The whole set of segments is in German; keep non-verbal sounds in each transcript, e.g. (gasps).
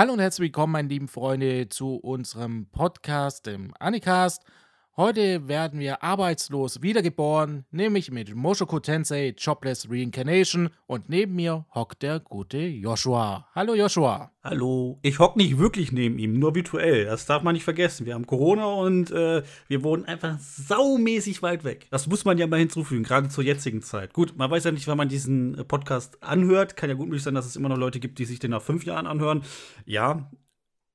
Hallo und herzlich willkommen, meine lieben Freunde, zu unserem Podcast, dem Anicast. Heute werden wir arbeitslos wiedergeboren, nämlich mit Moshoko Tensei Jobless Reincarnation und neben mir hockt der gute Joshua. Hallo Joshua. Hallo. Ich hock nicht wirklich neben ihm, nur virtuell. Das darf man nicht vergessen. Wir haben Corona und äh, wir wohnen einfach saumäßig weit weg. Das muss man ja mal hinzufügen, gerade zur jetzigen Zeit. Gut, man weiß ja nicht, wann man diesen äh, Podcast anhört. Kann ja gut möglich sein, dass es immer noch Leute gibt, die sich den nach fünf Jahren anhören. Ja,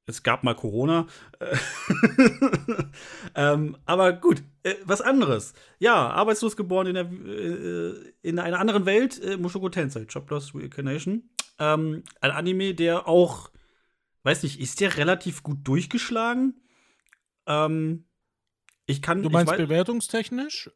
es gab mal Corona. (laughs) ähm, aber gut, äh, was anderes. Ja, arbeitslos geboren in, der, äh, in einer anderen Welt, äh, Mushoku Tensei, Jobless Reincarnation. Ähm, ein Anime, der auch, weiß nicht, ist der relativ gut durchgeschlagen? Ähm, ich kann. Du meinst ich bewertungstechnisch?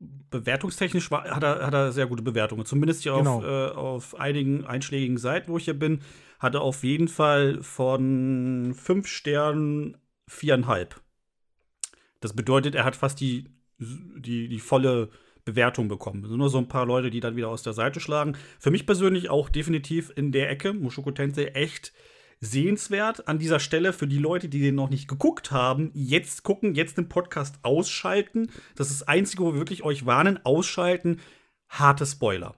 Bewertungstechnisch war, hat, er, hat er sehr gute Bewertungen. Zumindest hier genau. auf, äh, auf einigen einschlägigen Seiten, wo ich hier bin hatte auf jeden Fall von fünf Sternen viereinhalb. Das bedeutet, er hat fast die, die, die volle Bewertung bekommen. Also nur so ein paar Leute, die dann wieder aus der Seite schlagen. Für mich persönlich auch definitiv in der Ecke, Mushoku Tensei, echt sehenswert. An dieser Stelle für die Leute, die den noch nicht geguckt haben, jetzt gucken, jetzt den Podcast ausschalten. Das ist das Einzige, wo wir wirklich euch warnen, ausschalten. Harte Spoiler.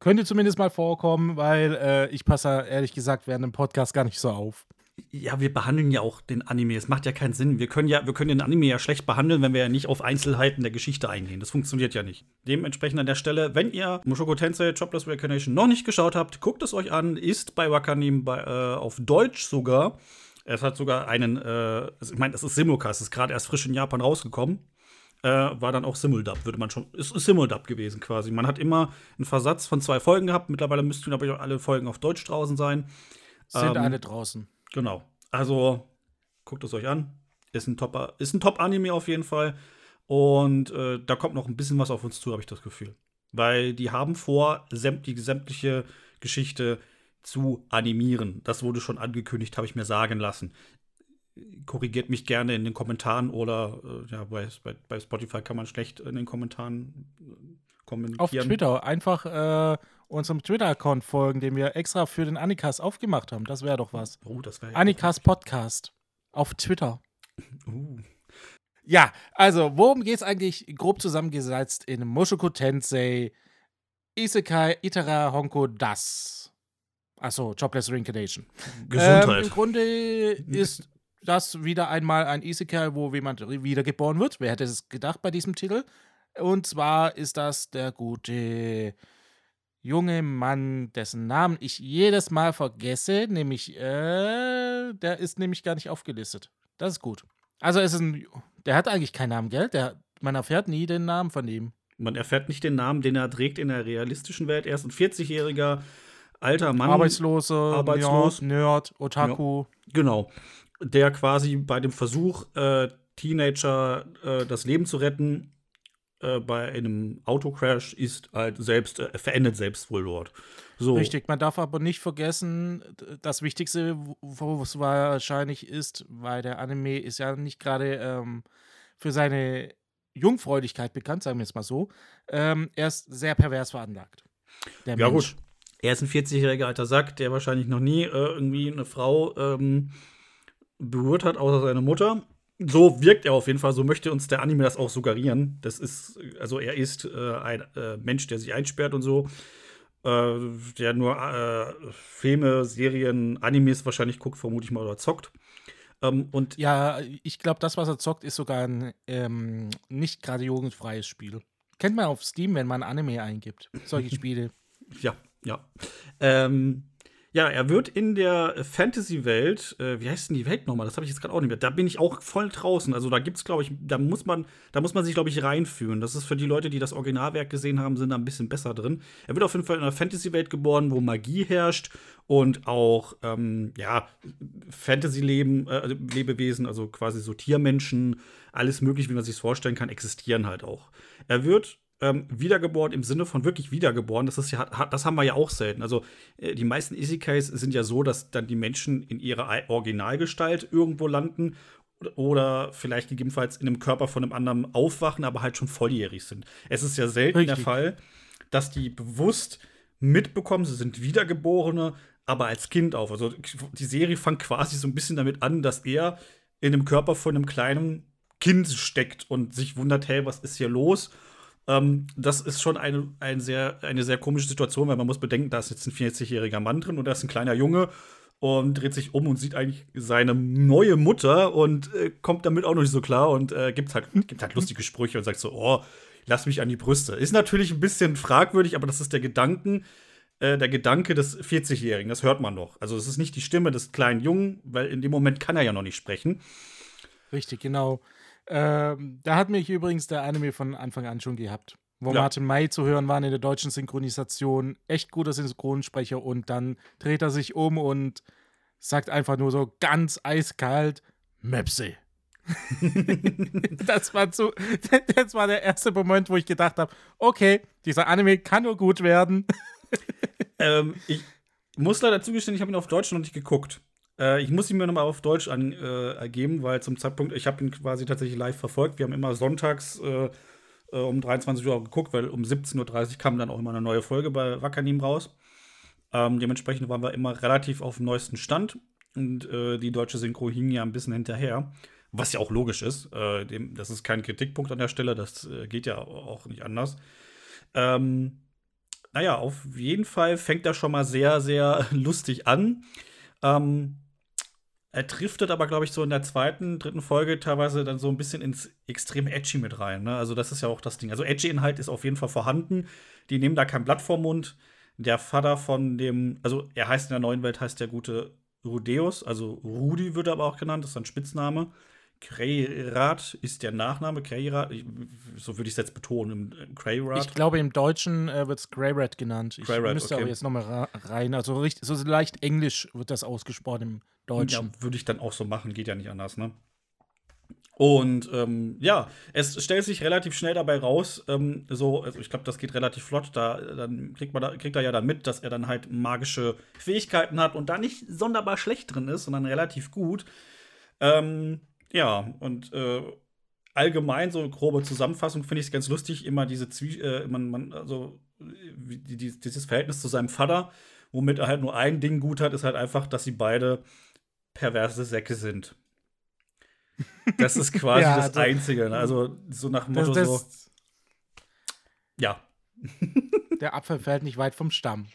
Könnte zumindest mal vorkommen, weil äh, ich passe ehrlich gesagt während dem Podcast gar nicht so auf. Ja, wir behandeln ja auch den Anime. Es macht ja keinen Sinn. Wir können ja, wir können den Anime ja schlecht behandeln, wenn wir ja nicht auf Einzelheiten der Geschichte eingehen. Das funktioniert ja nicht. Dementsprechend an der Stelle, wenn ihr Mushoku Tensei Jobless Reincarnation noch nicht geschaut habt, guckt es euch an. Ist bei Wakanim bei, äh, auf Deutsch sogar. Es hat sogar einen, äh, ich meine, es ist Simulcast, es ist gerade erst frisch in Japan rausgekommen äh, war dann auch Simuldub, würde man schon. Ist, ist Simuldub gewesen quasi. Man hat immer einen Versatz von zwei Folgen gehabt. Mittlerweile müssten, glaube ich, auch alle Folgen auf Deutsch draußen sein. Sind ähm, alle draußen. Genau. Also, guckt es euch an. Ist ein Top-Anime ist ein Top auf jeden Fall. Und äh, da kommt noch ein bisschen was auf uns zu, habe ich das Gefühl. Weil die haben vor, sämt die sämtliche Geschichte zu animieren. Das wurde schon angekündigt, habe ich mir sagen lassen korrigiert mich gerne in den Kommentaren oder äh, ja, bei, bei, Spotify kann man schlecht in den Kommentaren äh, kommentieren. Auf Twitter einfach äh, unserem Twitter-Account folgen, den wir extra für den Anikas aufgemacht haben. Das wäre doch was. Oh, das wäre ja Anikas Podcast auf Twitter. (laughs) Uh. Ja, also, worum geht es eigentlich grob zusammengesetzt in Mushoku Tensei Isekai Itara Honko Das? Achso, Jobless Reincarnation. Gesundheit. Ähm, Im Grunde (laughs) ist das wieder einmal ein Isekai, wo jemand wiedergeboren wird. Wer hätte es gedacht bei diesem Titel? Und zwar ist das der gute junge Mann, dessen Namen ich jedes Mal vergesse, nämlich, äh, der ist nämlich gar nicht aufgelistet. Das ist gut. Also es ist ein, der hat eigentlich keinen Namen, gell? Der, man erfährt nie den Namen von ihm. Man erfährt nicht den Namen, den er trägt in der realistischen Welt. Er ist ein 40-jähriger alter Mann. Arbeitslose, Arbeitslos. Nerd, Otaku. Ja, genau der quasi bei dem Versuch, äh, Teenager äh, das Leben zu retten, äh, bei einem Autocrash ist halt selbst, äh, verendet selbst wohl dort. So. Richtig, man darf aber nicht vergessen, das Wichtigste, wo es wahrscheinlich ist, weil der Anime ist ja nicht gerade ähm, für seine Jungfräulichkeit bekannt, sagen wir es mal so. Ähm, er ist sehr pervers veranlagt. ja, Mensch. gut. Er ist ein 40-jähriger alter Sack, der wahrscheinlich noch nie äh, irgendwie eine Frau ähm, berührt hat, außer seine Mutter. So wirkt er auf jeden Fall, so möchte uns der Anime das auch suggerieren. Das ist, also er ist äh, ein äh, Mensch, der sich einsperrt und so, äh, der nur äh, Filme, Serien, Animes wahrscheinlich guckt, vermute ich mal, oder zockt. Ähm, und ja, ich glaube, das, was er zockt, ist sogar ein ähm, nicht gerade jugendfreies Spiel. Kennt man auf Steam, wenn man Anime eingibt. Solche (laughs) Spiele. ja, ja. Ähm, ja, er wird in der Fantasy-Welt, äh, wie heißt denn die Welt nochmal? Das habe ich jetzt gerade auch nicht mehr. Da bin ich auch voll draußen. Also da gibt's, glaube ich, da muss man, da muss man sich, glaube ich, reinführen. Das ist für die Leute, die das Originalwerk gesehen haben, sind da ein bisschen besser drin. Er wird auf jeden Fall in einer Fantasy-Welt geboren, wo Magie herrscht und auch, ähm, ja, Fantasy-Leben, äh, Lebewesen, also quasi so Tiermenschen, alles mögliche, wie man sich vorstellen kann, existieren halt auch. Er wird ähm, wiedergeboren im Sinne von wirklich wiedergeboren. Das, ist ja, das haben wir ja auch selten. Also äh, die meisten Isekais sind ja so, dass dann die Menschen in ihrer Originalgestalt irgendwo landen oder vielleicht gegebenenfalls in einem Körper von einem anderen aufwachen, aber halt schon volljährig sind. Es ist ja selten Richtig. der Fall, dass die bewusst mitbekommen, sie sind Wiedergeborene, aber als Kind auf. Also die Serie fängt quasi so ein bisschen damit an, dass er in dem Körper von einem kleinen Kind steckt und sich wundert, hey, was ist hier los? Ähm, das ist schon eine, ein sehr, eine sehr komische Situation, weil man muss bedenken, da ist jetzt ein 40-jähriger Mann drin und da ist ein kleiner Junge und dreht sich um und sieht eigentlich seine neue Mutter und äh, kommt damit auch noch nicht so klar und äh, gibt halt, gibt halt lustige Sprüche und sagt so, oh, lass mich an die Brüste. Ist natürlich ein bisschen fragwürdig, aber das ist der Gedanken, äh, der Gedanke des 40-Jährigen, das hört man noch. Also es ist nicht die Stimme des kleinen Jungen, weil in dem Moment kann er ja noch nicht sprechen. Richtig, genau. Ähm, da hat mich übrigens der Anime von Anfang an schon gehabt. Wo ja. Martin May zu hören war in der deutschen Synchronisation. Echt guter Synchronsprecher und dann dreht er sich um und sagt einfach nur so ganz eiskalt: Möpse. (laughs) das, war zu, (laughs) das war der erste Moment, wo ich gedacht habe: Okay, dieser Anime kann nur gut werden. (laughs) ähm, ich muss leider zugestehen, ich habe ihn auf Deutsch noch nicht geguckt. Äh, ich muss ihn mir nochmal auf Deutsch angeben, äh, weil zum Zeitpunkt, ich habe ihn quasi tatsächlich live verfolgt. Wir haben immer sonntags äh, äh um 23 Uhr geguckt, weil um 17.30 Uhr kam dann auch immer eine neue Folge bei Wackernim raus. Ähm, dementsprechend waren wir immer relativ auf dem neuesten Stand und äh, die deutsche Synchro hing ja ein bisschen hinterher. Was ja auch logisch ist. Äh, dem, das ist kein Kritikpunkt an der Stelle, das geht ja auch nicht anders. Ähm, naja, auf jeden Fall fängt er schon mal sehr, sehr (laughs) lustig an. Ähm, er driftet aber, glaube ich, so in der zweiten, dritten Folge teilweise dann so ein bisschen ins extrem Edgy mit rein. Ne? Also, das ist ja auch das Ding. Also, Edgy-Inhalt ist auf jeden Fall vorhanden. Die nehmen da kein Blatt vor Mund. Der Vater von dem, also, er heißt in der neuen Welt, heißt der gute Rudeus, also Rudi wird er aber auch genannt, das ist ein Spitzname. Kreyrat ist der Nachname, Kreyrat, so würde ich es jetzt betonen, Kreyrat. Ich glaube, im Deutschen äh, wird es Greyrat genannt. Ich Greyrat, müsste okay. aber jetzt nochmal rein, also richtig, so leicht englisch wird das ausgesprochen im Deutschen. Ja, würde ich dann auch so machen, geht ja nicht anders, ne? Und ähm, ja, es stellt sich relativ schnell dabei raus, ähm, so, also ich glaube, das geht relativ flott, da dann kriegt man da, kriegt er ja dann mit, dass er dann halt magische Fähigkeiten hat und da nicht sonderbar schlecht drin ist, sondern relativ gut. Ähm, ja, und äh, allgemein so grobe Zusammenfassung finde ich es ganz lustig, immer diese Zwie äh, man, man, also die, die, dieses Verhältnis zu seinem Vater, womit er halt nur ein Ding gut hat, ist halt einfach, dass sie beide perverse Säcke sind. Das ist quasi (laughs) ja, das, das Einzige. Ne? Also so nach dem Motto das, das, so. Ja. (laughs) Der Apfel fällt nicht weit vom Stamm.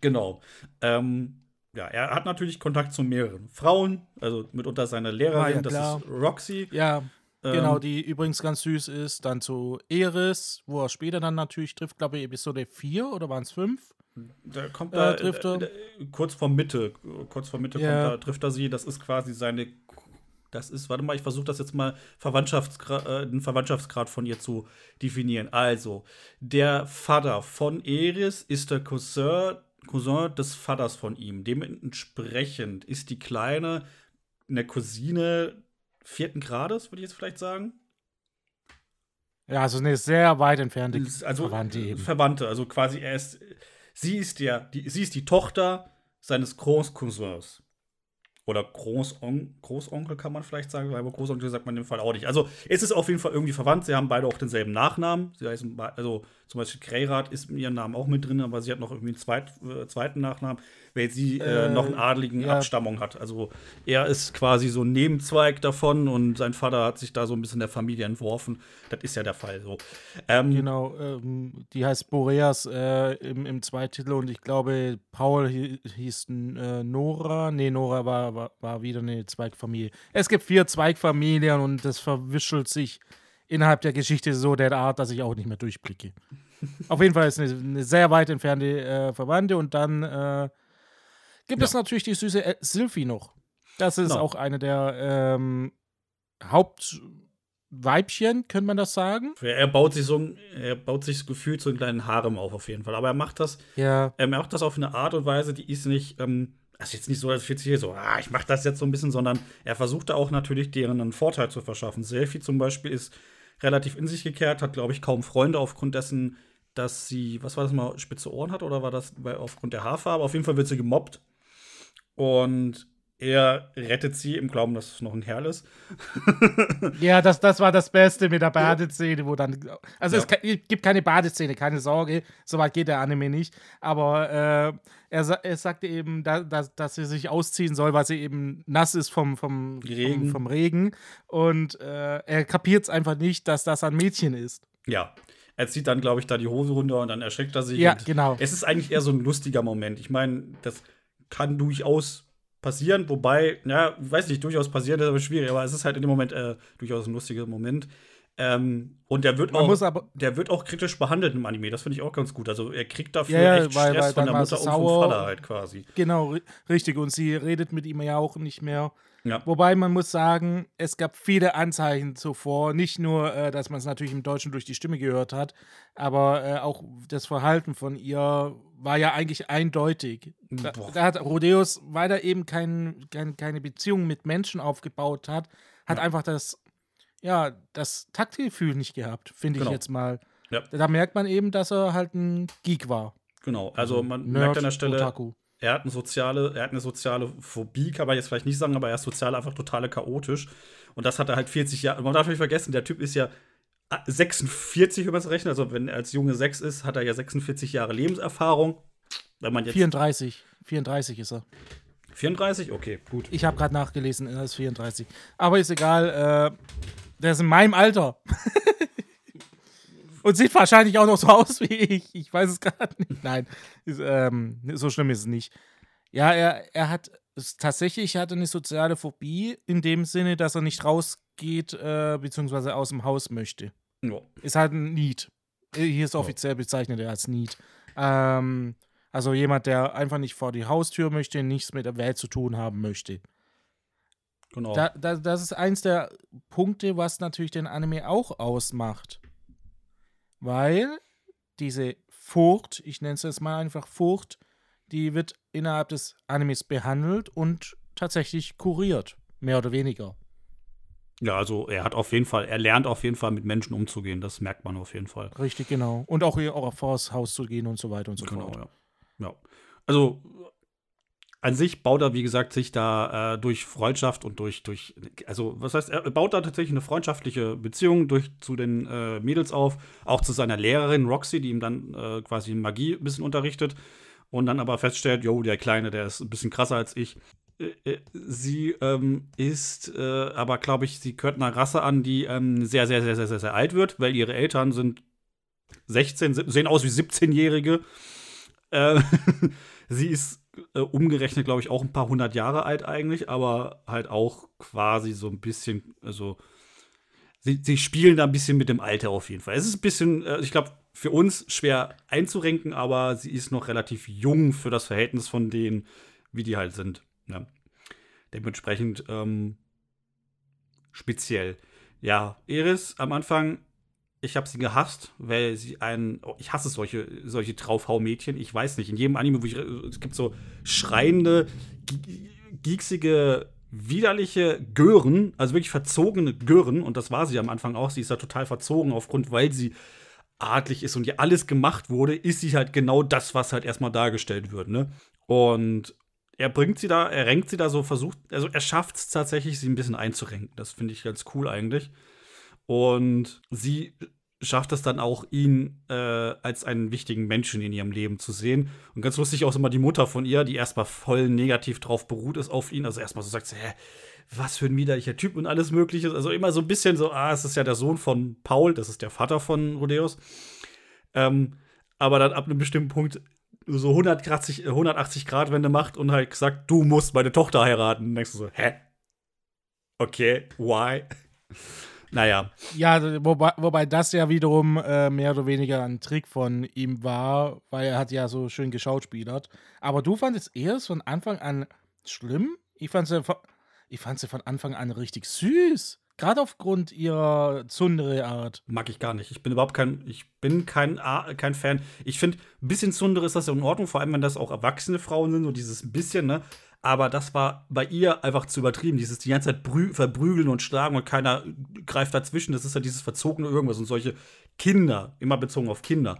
Genau. Ähm, ja, er hat natürlich Kontakt zu mehreren Frauen, also mitunter seine Lehrerin, ah, ja, das ist Roxy. Ja, ähm, genau, die übrigens ganz süß ist. Dann zu Eris, wo er später dann natürlich trifft, glaube ich, Episode 4 oder waren es 5? Da kommt äh, da, trifft er. kurz vor Mitte, kurz vor Mitte ja. kommt da, trifft er sie. Das ist quasi seine das ist, warte mal, ich versuche das jetzt mal Verwandtschaftsgrad, äh, den Verwandtschaftsgrad von ihr zu definieren. Also, der Vater von Eris ist der Cousin Cousin des Vaters von ihm. Dementsprechend ist die Kleine eine Cousine vierten Grades, würde ich jetzt vielleicht sagen. Ja, also eine sehr weit entfernte also, Verwandte eben. Verwandte, also quasi er ist, sie ist der, die, sie ist die Tochter seines Großcousins. Oder Großon Großonkel kann man vielleicht sagen, aber Großonkel sagt man in dem Fall auch nicht. Also es ist auf jeden Fall irgendwie verwandt. Sie haben beide auch denselben Nachnamen. Sie heißen, also zum Beispiel Kreyrat ist in ihrem Namen auch mit drin, aber sie hat noch irgendwie einen zweit, äh, zweiten Nachnamen weil sie äh, äh, noch einen adligen ja. Abstammung hat. Also er ist quasi so ein Nebenzweig davon und sein Vater hat sich da so ein bisschen der Familie entworfen. Das ist ja der Fall so. Ähm, genau, ähm, die heißt Boreas äh, im, im Zweititel und ich glaube, Paul hieß äh, Nora. Nee, Nora war, war, war wieder eine Zweigfamilie. Es gibt vier Zweigfamilien und das verwischelt sich innerhalb der Geschichte so der Art, dass ich auch nicht mehr durchblicke. Auf jeden Fall ist eine, eine sehr weit entfernte äh, Verwandte und dann äh, gibt ja. es natürlich die süße El Sylvie noch. Das ist no. auch eine der ähm, Hauptweibchen, könnte man das sagen? Er baut sich so er baut sich gefühlt so einen kleinen Harem auf, auf jeden Fall. Aber er macht das, ja. er macht das auf eine Art und Weise, die ist nicht, ähm, das ist jetzt nicht so, als jetzt hier so, ah, ich mach das jetzt so ein bisschen, sondern er versucht da auch natürlich deren einen Vorteil zu verschaffen. Selfie zum Beispiel ist relativ in sich gekehrt, hat, glaube ich, kaum Freunde aufgrund dessen, dass sie, was war das mal, spitze Ohren hat oder war das bei, aufgrund der Haarfarbe? Auf jeden Fall wird sie gemobbt und er rettet sie im Glauben, dass es noch ein Kerl ist. (laughs) ja, das, das war das Beste mit der Badeszene, wo dann. Also ja. es gibt keine Badeszene, keine Sorge, soweit geht der Anime nicht. Aber äh, er, er sagte eben, da, dass, dass sie sich ausziehen soll, weil sie eben nass ist vom, vom, Regen. vom, vom Regen. Und äh, er kapiert es einfach nicht, dass das ein Mädchen ist. Ja. Er zieht dann, glaube ich, da die Hose runter und dann erschreckt er sich. Ja, genau. Es ist eigentlich eher so ein lustiger Moment. Ich meine, das kann durchaus passieren, wobei, ja, weiß nicht, durchaus passieren, das ist aber schwierig, aber es ist halt in dem Moment äh, durchaus ein lustiger Moment. Ähm, und der wird, auch, der wird auch kritisch behandelt im Anime, das finde ich auch ganz gut. Also er kriegt dafür ja, echt weil, Stress weil von der Mutter und vom Vater halt quasi. Genau, richtig. Und sie redet mit ihm ja auch nicht mehr. Ja. Wobei man muss sagen, es gab viele Anzeichen zuvor. Nicht nur, äh, dass man es natürlich im Deutschen durch die Stimme gehört hat, aber äh, auch das Verhalten von ihr war ja eigentlich eindeutig. Da, da hat Rodeus, weil er eben kein, kein, keine Beziehung mit Menschen aufgebaut hat, hat ja. einfach das, ja, das Taktgefühl nicht gehabt, finde genau. ich jetzt mal. Ja. Da merkt man eben, dass er halt ein Geek war. Genau, also man Nerd, merkt an der Stelle, Otaku. Er hat, eine soziale, er hat eine soziale Phobie, kann man jetzt vielleicht nicht sagen, aber er ist sozial einfach total chaotisch. Und das hat er halt 40 Jahre. Man darf nicht vergessen, der Typ ist ja 46, wenn man es rechnet. Also, wenn er als Junge 6 ist, hat er ja 46 Jahre Lebenserfahrung. Wenn man jetzt 34. 34 ist er. 34? Okay, gut. Ich habe gerade nachgelesen, er ist 34. Aber ist egal, äh, der ist in meinem Alter. (laughs) Und sieht wahrscheinlich auch noch so (laughs) aus wie ich. Ich weiß es gerade nicht. Nein, ist, ähm, so schlimm ist es nicht. Ja, er, er hat tatsächlich hatte eine soziale Phobie in dem Sinne, dass er nicht rausgeht, äh, beziehungsweise aus dem Haus möchte. Ja. Ist halt ein Need. Hier ist offiziell bezeichnet er als Need. Ähm, also jemand, der einfach nicht vor die Haustür möchte, nichts mit der Welt zu tun haben möchte. Genau. Da, da, das ist eins der Punkte, was natürlich den Anime auch ausmacht. Weil diese Furcht, ich nenne es jetzt mal einfach Furcht, die wird innerhalb des Animes behandelt und tatsächlich kuriert, mehr oder weniger. Ja, also er hat auf jeden Fall, er lernt auf jeden Fall mit Menschen umzugehen, das merkt man auf jeden Fall. Richtig, genau. Und auch, auch vor das Haus zu gehen und so weiter und so genau, fort. Ja. ja. Also an sich baut er, wie gesagt, sich da äh, durch Freundschaft und durch, durch, also was heißt, er baut da tatsächlich eine freundschaftliche Beziehung durch zu den äh, Mädels auf, auch zu seiner Lehrerin Roxy, die ihm dann äh, quasi Magie ein bisschen unterrichtet und dann aber feststellt, jo, der Kleine, der ist ein bisschen krasser als ich. Äh, äh, sie ähm, ist äh, aber, glaube ich, sie gehört einer Rasse an, die ähm, sehr, sehr, sehr, sehr, sehr, sehr alt wird, weil ihre Eltern sind 16, sehen aus wie 17-Jährige. Äh, (laughs) sie ist äh, umgerechnet, glaube ich, auch ein paar hundert Jahre alt eigentlich, aber halt auch quasi so ein bisschen, also sie, sie spielen da ein bisschen mit dem Alter auf jeden Fall. Es ist ein bisschen, äh, ich glaube, für uns schwer einzurenken, aber sie ist noch relativ jung für das Verhältnis von denen, wie die halt sind. Ja. Dementsprechend ähm, speziell. Ja, Iris am Anfang, ich habe sie gehasst, weil sie ein, oh, ich hasse solche, solche Draufhau-Mädchen. Ich weiß nicht, in jedem Anime, wo ich, es gibt so schreiende, gieksige widerliche Gören, also wirklich verzogene Gören, und das war sie am Anfang auch. Sie ist da total verzogen aufgrund, weil sie adlig ist und ihr alles gemacht wurde, ist sie halt genau das, was halt erstmal dargestellt wird, ne? Und er bringt sie da, er renkt sie da so, versucht, also er schafft es tatsächlich, sie ein bisschen einzurenken. Das finde ich ganz cool eigentlich. Und sie schafft es dann auch, ihn äh, als einen wichtigen Menschen in ihrem Leben zu sehen. Und ganz lustig auch immer die Mutter von ihr, die erstmal voll negativ drauf beruht ist auf ihn. Also erstmal so sagt sie, hä, was für ein widerlicher Typ und alles Mögliche. Also immer so ein bisschen so, ah, es ist ja der Sohn von Paul, das ist der Vater von Rodeus. Ähm, aber dann ab einem bestimmten Punkt so 180, 180 äh, Grad Wende macht und halt sagt, du musst meine Tochter heiraten. Und denkst du so, hä? Okay, why? Naja. Ja, wobei, wobei das ja wiederum äh, mehr oder weniger ein Trick von ihm war, weil er hat ja so schön geschauspielert. Aber du fandest eher von Anfang an schlimm? Ich fand es ich fand sie von Anfang an richtig süß. Gerade aufgrund ihrer Zundere-Art. Mag ich gar nicht. Ich bin überhaupt kein, ich bin kein, kein Fan. Ich finde, ein bisschen Zundere ist das in Ordnung, vor allem wenn das auch erwachsene Frauen sind, so dieses bisschen, ne? Aber das war bei ihr einfach zu übertrieben. Dieses die ganze Zeit verprügeln und schlagen und keiner greift dazwischen. Das ist ja dieses verzogene irgendwas und solche Kinder, immer bezogen auf Kinder.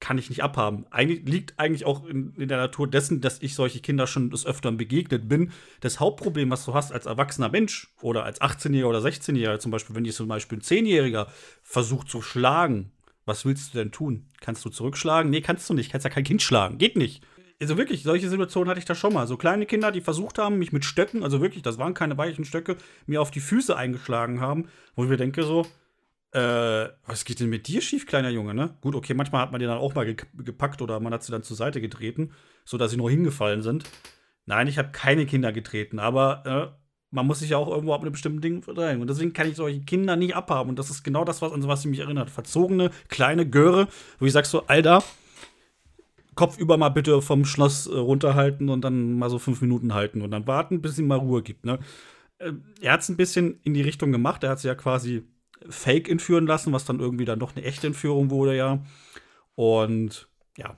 Kann ich nicht abhaben. Eigentlich liegt eigentlich auch in, in, der Natur dessen, dass ich solche Kinder schon des Öfteren begegnet bin. Das Hauptproblem, was du hast als erwachsener Mensch oder als 18-Jähriger oder 16-Jähriger, zum Beispiel, wenn dich zum Beispiel ein 10-Jähriger versucht zu schlagen, was willst du denn tun? Kannst du zurückschlagen? Nee, kannst du nicht. Kannst ja kein Kind schlagen. Geht nicht. Also wirklich, solche Situationen hatte ich da schon mal. So kleine Kinder, die versucht haben, mich mit Stöcken, also wirklich, das waren keine weichen Stöcke, mir auf die Füße eingeschlagen haben, wo ich mir denke so, äh, was geht denn mit dir schief, kleiner Junge, ne? Gut, okay, manchmal hat man die dann auch mal gepackt oder man hat sie dann zur Seite getreten, sodass sie nur hingefallen sind. Nein, ich habe keine Kinder getreten, aber äh, man muss sich ja auch irgendwo ab einem bestimmten Ding verdrängen. Und deswegen kann ich solche Kinder nicht abhaben. Und das ist genau das, was, an was sie mich erinnert. Verzogene, kleine Göre, wo ich sag so, Alter, Kopf über mal bitte vom Schloss äh, runterhalten und dann mal so fünf Minuten halten und dann warten, bis ihm mal Ruhe gibt. Ne? Äh, er hat es ein bisschen in die Richtung gemacht. Er hat sie ja quasi fake entführen lassen, was dann irgendwie dann doch eine echte Entführung wurde, ja. Und ja.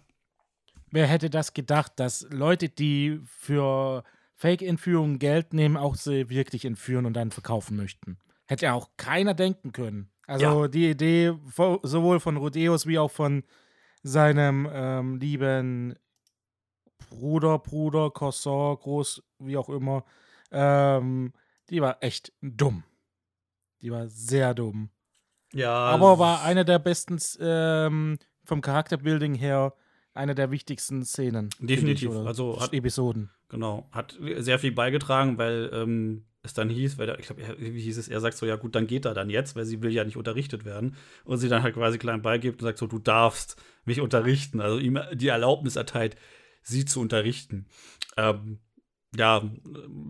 Wer hätte das gedacht, dass Leute, die für Fake-Entführungen Geld nehmen, auch sie wirklich entführen und dann verkaufen möchten? Hätte ja auch keiner denken können. Also ja. die Idee sowohl von Rodeos wie auch von seinem ähm, lieben Bruder, Bruder, Cousin, Groß, wie auch immer, ähm, die war echt dumm. Die war sehr dumm. Ja. Aber war eine der besten ähm, vom Charakterbuilding her eine der wichtigsten Szenen. Definitiv. Ich, also hat, Episoden. Genau. Hat sehr viel beigetragen, weil ähm, es dann hieß, weil der, ich glaube, wie hieß es, er sagt so, ja gut, dann geht er dann jetzt, weil sie will ja nicht unterrichtet werden. Und sie dann halt quasi klein beigibt und sagt so, du darfst mich unterrichten. Also ihm die Erlaubnis erteilt, sie zu unterrichten. Ähm, ja,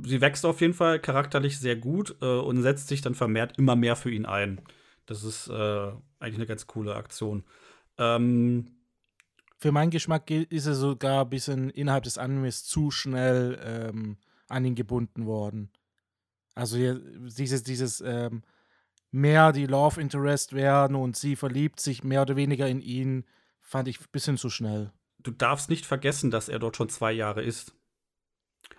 sie wächst auf jeden Fall charakterlich sehr gut äh, und setzt sich dann vermehrt immer mehr für ihn ein. Das ist äh, eigentlich eine ganz coole Aktion. Ähm, für meinen Geschmack ist er sogar ein bisschen innerhalb des Animes zu schnell ähm, an ihn gebunden worden. Also dieses, dieses ähm, mehr die Love Interest werden und sie verliebt sich mehr oder weniger in ihn, fand ich ein bisschen zu schnell. Du darfst nicht vergessen, dass er dort schon zwei Jahre ist.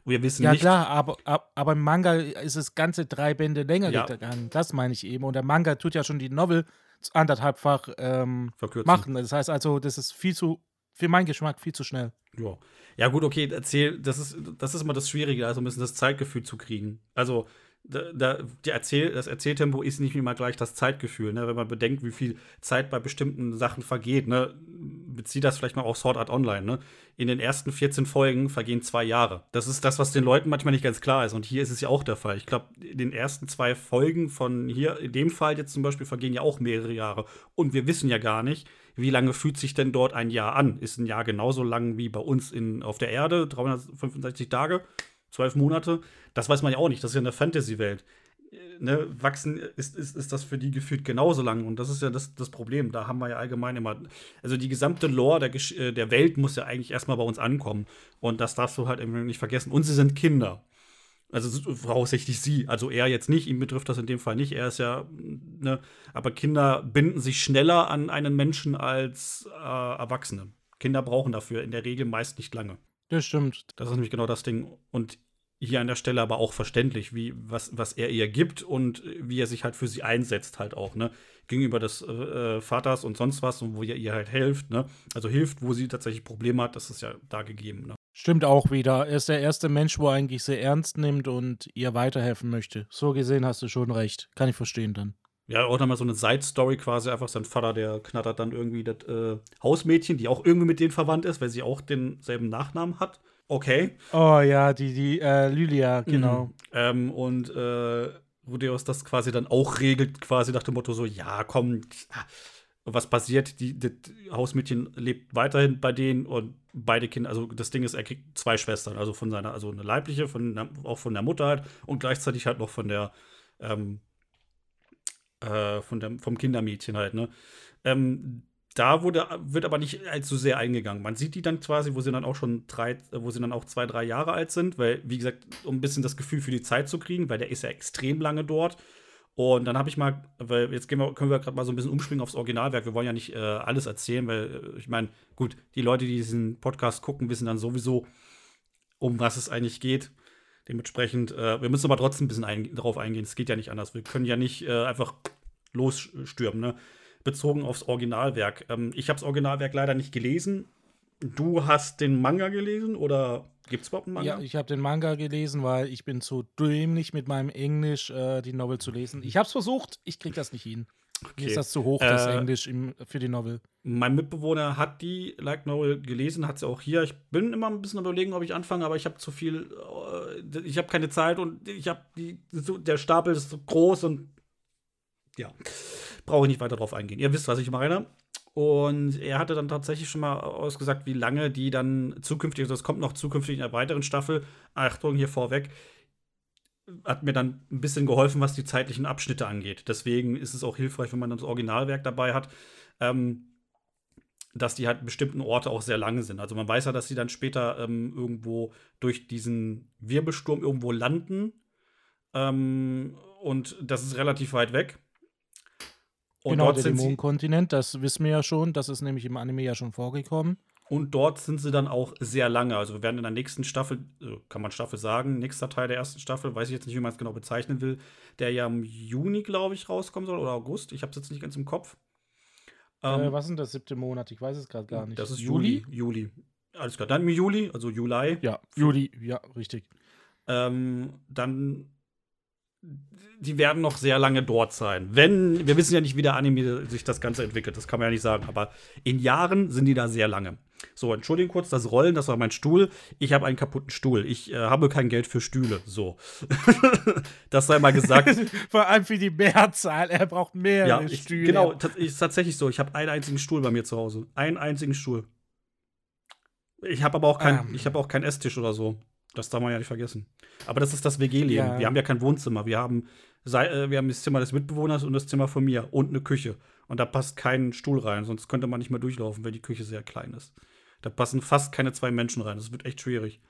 Wir wissen ja, nicht. klar, aber, aber im Manga ist es ganze drei Bände länger ja. gegangen. Das meine ich eben. Und der Manga tut ja schon die Novel anderthalbfach ähm, machen. Das heißt also, das ist viel zu, für meinen Geschmack, viel zu schnell. Ja. Ja, gut, okay, erzähl, das ist, das ist immer das Schwierige, also ein bisschen das Zeitgefühl zu kriegen. Also, da, da, Erzähl, das Erzähltempo ist nicht immer gleich das Zeitgefühl, ne? wenn man bedenkt, wie viel Zeit bei bestimmten Sachen vergeht. Ne? Bezieht das vielleicht mal auf Sword Art Online. Ne? In den ersten 14 Folgen vergehen zwei Jahre. Das ist das, was den Leuten manchmal nicht ganz klar ist. Und hier ist es ja auch der Fall. Ich glaube, in den ersten zwei Folgen von hier, in dem Fall jetzt zum Beispiel, vergehen ja auch mehrere Jahre. Und wir wissen ja gar nicht, wie lange fühlt sich denn dort ein Jahr an? Ist ein Jahr genauso lang wie bei uns in, auf der Erde, 365 Tage? Zwölf Monate. Das weiß man ja auch nicht. Das ist ja eine Fantasy-Welt. Äh, ne, wachsen ist, ist, ist das für die gefühlt genauso lang. Und das ist ja das, das Problem. Da haben wir ja allgemein immer. Also die gesamte Lore der, äh, der Welt muss ja eigentlich erstmal bei uns ankommen. Und das darfst du halt eben nicht vergessen. Und sie sind Kinder. Also voraussichtlich sie. Also er jetzt nicht, ihm betrifft das in dem Fall nicht. Er ist ja, ne, aber Kinder binden sich schneller an einen Menschen als äh, Erwachsene. Kinder brauchen dafür in der Regel meist nicht lange. Das stimmt. Das ist nämlich genau das Ding. Und hier an der Stelle aber auch verständlich, wie, was, was er ihr gibt und wie er sich halt für sie einsetzt, halt auch, ne? Gegenüber des äh, Vaters und sonst was und wo er ihr halt hilft, ne? Also hilft, wo sie tatsächlich Probleme hat, das ist ja da gegeben, ne? Stimmt auch wieder. Er ist der erste Mensch, wo er eigentlich sehr ernst nimmt und ihr weiterhelfen möchte. So gesehen hast du schon recht. Kann ich verstehen dann. Ja, auch nochmal so eine Side-Story quasi, einfach sein Vater, der knattert dann irgendwie das äh, Hausmädchen, die auch irgendwie mit denen verwandt ist, weil sie auch denselben Nachnamen hat. Okay. Oh ja, die, die äh, Lylia, mhm. genau. Mhm. Ähm, und äh, Rudeus das quasi dann auch regelt, quasi nach dem Motto so, ja, komm, was passiert? Die, das Hausmädchen lebt weiterhin bei denen und beide Kinder, also das Ding ist, er kriegt zwei Schwestern, also von seiner, also eine leibliche, von, auch von der Mutter halt und gleichzeitig halt noch von der ähm, äh, von der, vom Kindermädchen halt, ne? Ähm, da wurde, wird aber nicht allzu sehr eingegangen. Man sieht die dann quasi, wo sie dann auch schon drei, wo sie dann auch zwei, drei Jahre alt sind, weil, wie gesagt, um ein bisschen das Gefühl für die Zeit zu kriegen, weil der ist ja extrem lange dort. Und dann habe ich mal, weil jetzt wir, können wir gerade mal so ein bisschen umspringen aufs Originalwerk. Wir wollen ja nicht äh, alles erzählen, weil äh, ich meine, gut, die Leute, die diesen Podcast gucken, wissen dann sowieso, um was es eigentlich geht. Dementsprechend, äh, wir müssen aber trotzdem ein bisschen ein, darauf eingehen. Es geht ja nicht anders. Wir können ja nicht äh, einfach losstürmen. Ne? bezogen aufs Originalwerk. Ähm, ich habe das Originalwerk leider nicht gelesen. Du hast den Manga gelesen oder gibt es überhaupt einen Manga? Ja, ich habe den Manga gelesen, weil ich bin zu dämlich mit meinem Englisch äh, die Novel zu lesen. Ich habe es versucht, ich kriege das nicht hin. Okay. Mir ist das zu hoch, das äh, Englisch im, für die Novel. Mein Mitbewohner hat die Light Novel gelesen, hat sie auch hier. Ich bin immer ein bisschen überlegen, ob ich anfange, aber ich habe zu viel, äh, ich habe keine Zeit und ich habe der Stapel ist so groß und ja, brauche ich nicht weiter drauf eingehen. Ihr wisst, was ich meine. Und er hatte dann tatsächlich schon mal ausgesagt, wie lange die dann zukünftig, also das kommt noch zukünftig in einer weiteren Staffel, Achtung hier vorweg, hat mir dann ein bisschen geholfen, was die zeitlichen Abschnitte angeht. Deswegen ist es auch hilfreich, wenn man das Originalwerk dabei hat, ähm, dass die halt bestimmten Orte auch sehr lange sind. Also man weiß ja, dass sie dann später ähm, irgendwo durch diesen Wirbelsturm irgendwo landen. Ähm, und das ist relativ weit weg. Und genau, dort der Dämonenkontinent, das wissen wir ja schon. Das ist nämlich im Anime ja schon vorgekommen. Und dort sind sie dann auch sehr lange. Also wir werden in der nächsten Staffel, also kann man Staffel sagen, nächster Teil der ersten Staffel, weiß ich jetzt nicht, wie man es genau bezeichnen will, der ja im Juni, glaube ich, rauskommen soll oder August. Ich habe es jetzt nicht ganz im Kopf. Ähm, äh, was sind das siebte Monat? Ich weiß es gerade gar nicht. Das ist Juli. Juli. Alles klar. Dann im Juli, also Juli. Ja, Juli, ja, richtig. Ähm, dann die werden noch sehr lange dort sein. Wenn, wir wissen ja nicht, wie der Anime sich das Ganze entwickelt, das kann man ja nicht sagen, aber in Jahren sind die da sehr lange. So, entschuldigen kurz, das Rollen, das war mein Stuhl. Ich habe einen kaputten Stuhl. Ich äh, habe kein Geld für Stühle. So. (laughs) das sei mal gesagt. (laughs) Vor allem für die Mehrzahl. Er braucht mehr ja, ich, Stühle. Genau, ist tatsächlich so. Ich habe einen einzigen Stuhl bei mir zu Hause. Einen einzigen Stuhl. Ich habe aber auch keinen um. Ähm. auch keinen Esstisch oder so. Das darf man ja nicht vergessen. Aber das ist das WG-Leben. Ja. Wir haben ja kein Wohnzimmer. Wir haben, äh, wir haben das Zimmer des Mitbewohners und das Zimmer von mir und eine Küche. Und da passt kein Stuhl rein, sonst könnte man nicht mehr durchlaufen, wenn die Küche sehr klein ist. Da passen fast keine zwei Menschen rein. Das wird echt schwierig.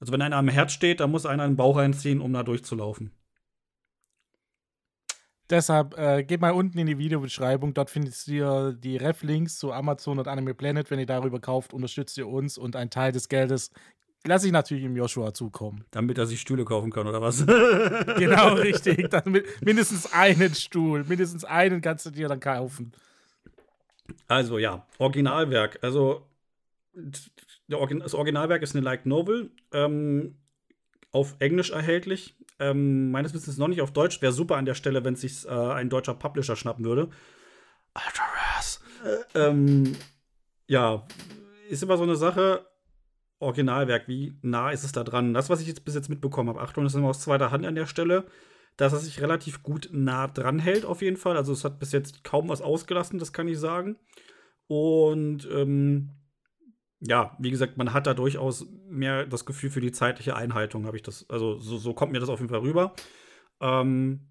Also wenn einer am Herz steht, dann muss einer einen Bauch reinziehen, um da durchzulaufen. Deshalb äh, geht mal unten in die Videobeschreibung. Dort findet ihr die Ref-Links zu Amazon und Anime Planet. Wenn ihr darüber kauft, unterstützt ihr uns und ein Teil des Geldes lasse ich natürlich im Joshua zukommen. Damit er sich Stühle kaufen kann, oder was? (laughs) genau, (laughs) richtig. Dann mindestens einen Stuhl. Mindestens einen kannst du dir dann kaufen. Also ja, Originalwerk. Also das Originalwerk ist eine Light Novel. Ähm, auf Englisch erhältlich. Ähm, meines Wissens noch nicht auf Deutsch. Wäre super an der Stelle, wenn es sich äh, ein deutscher Publisher schnappen würde. Altaras. Äh, ähm, ja, ist immer so eine Sache. Originalwerk, wie nah ist es da dran? Das, was ich jetzt bis jetzt mitbekommen habe, Achtung, das ist immer aus zweiter Hand an der Stelle, dass er sich relativ gut nah dran hält, auf jeden Fall. Also es hat bis jetzt kaum was ausgelassen, das kann ich sagen. Und ähm, ja, wie gesagt, man hat da durchaus mehr das Gefühl für die zeitliche Einhaltung, habe ich das. Also so, so, kommt mir das auf jeden Fall rüber. Ähm,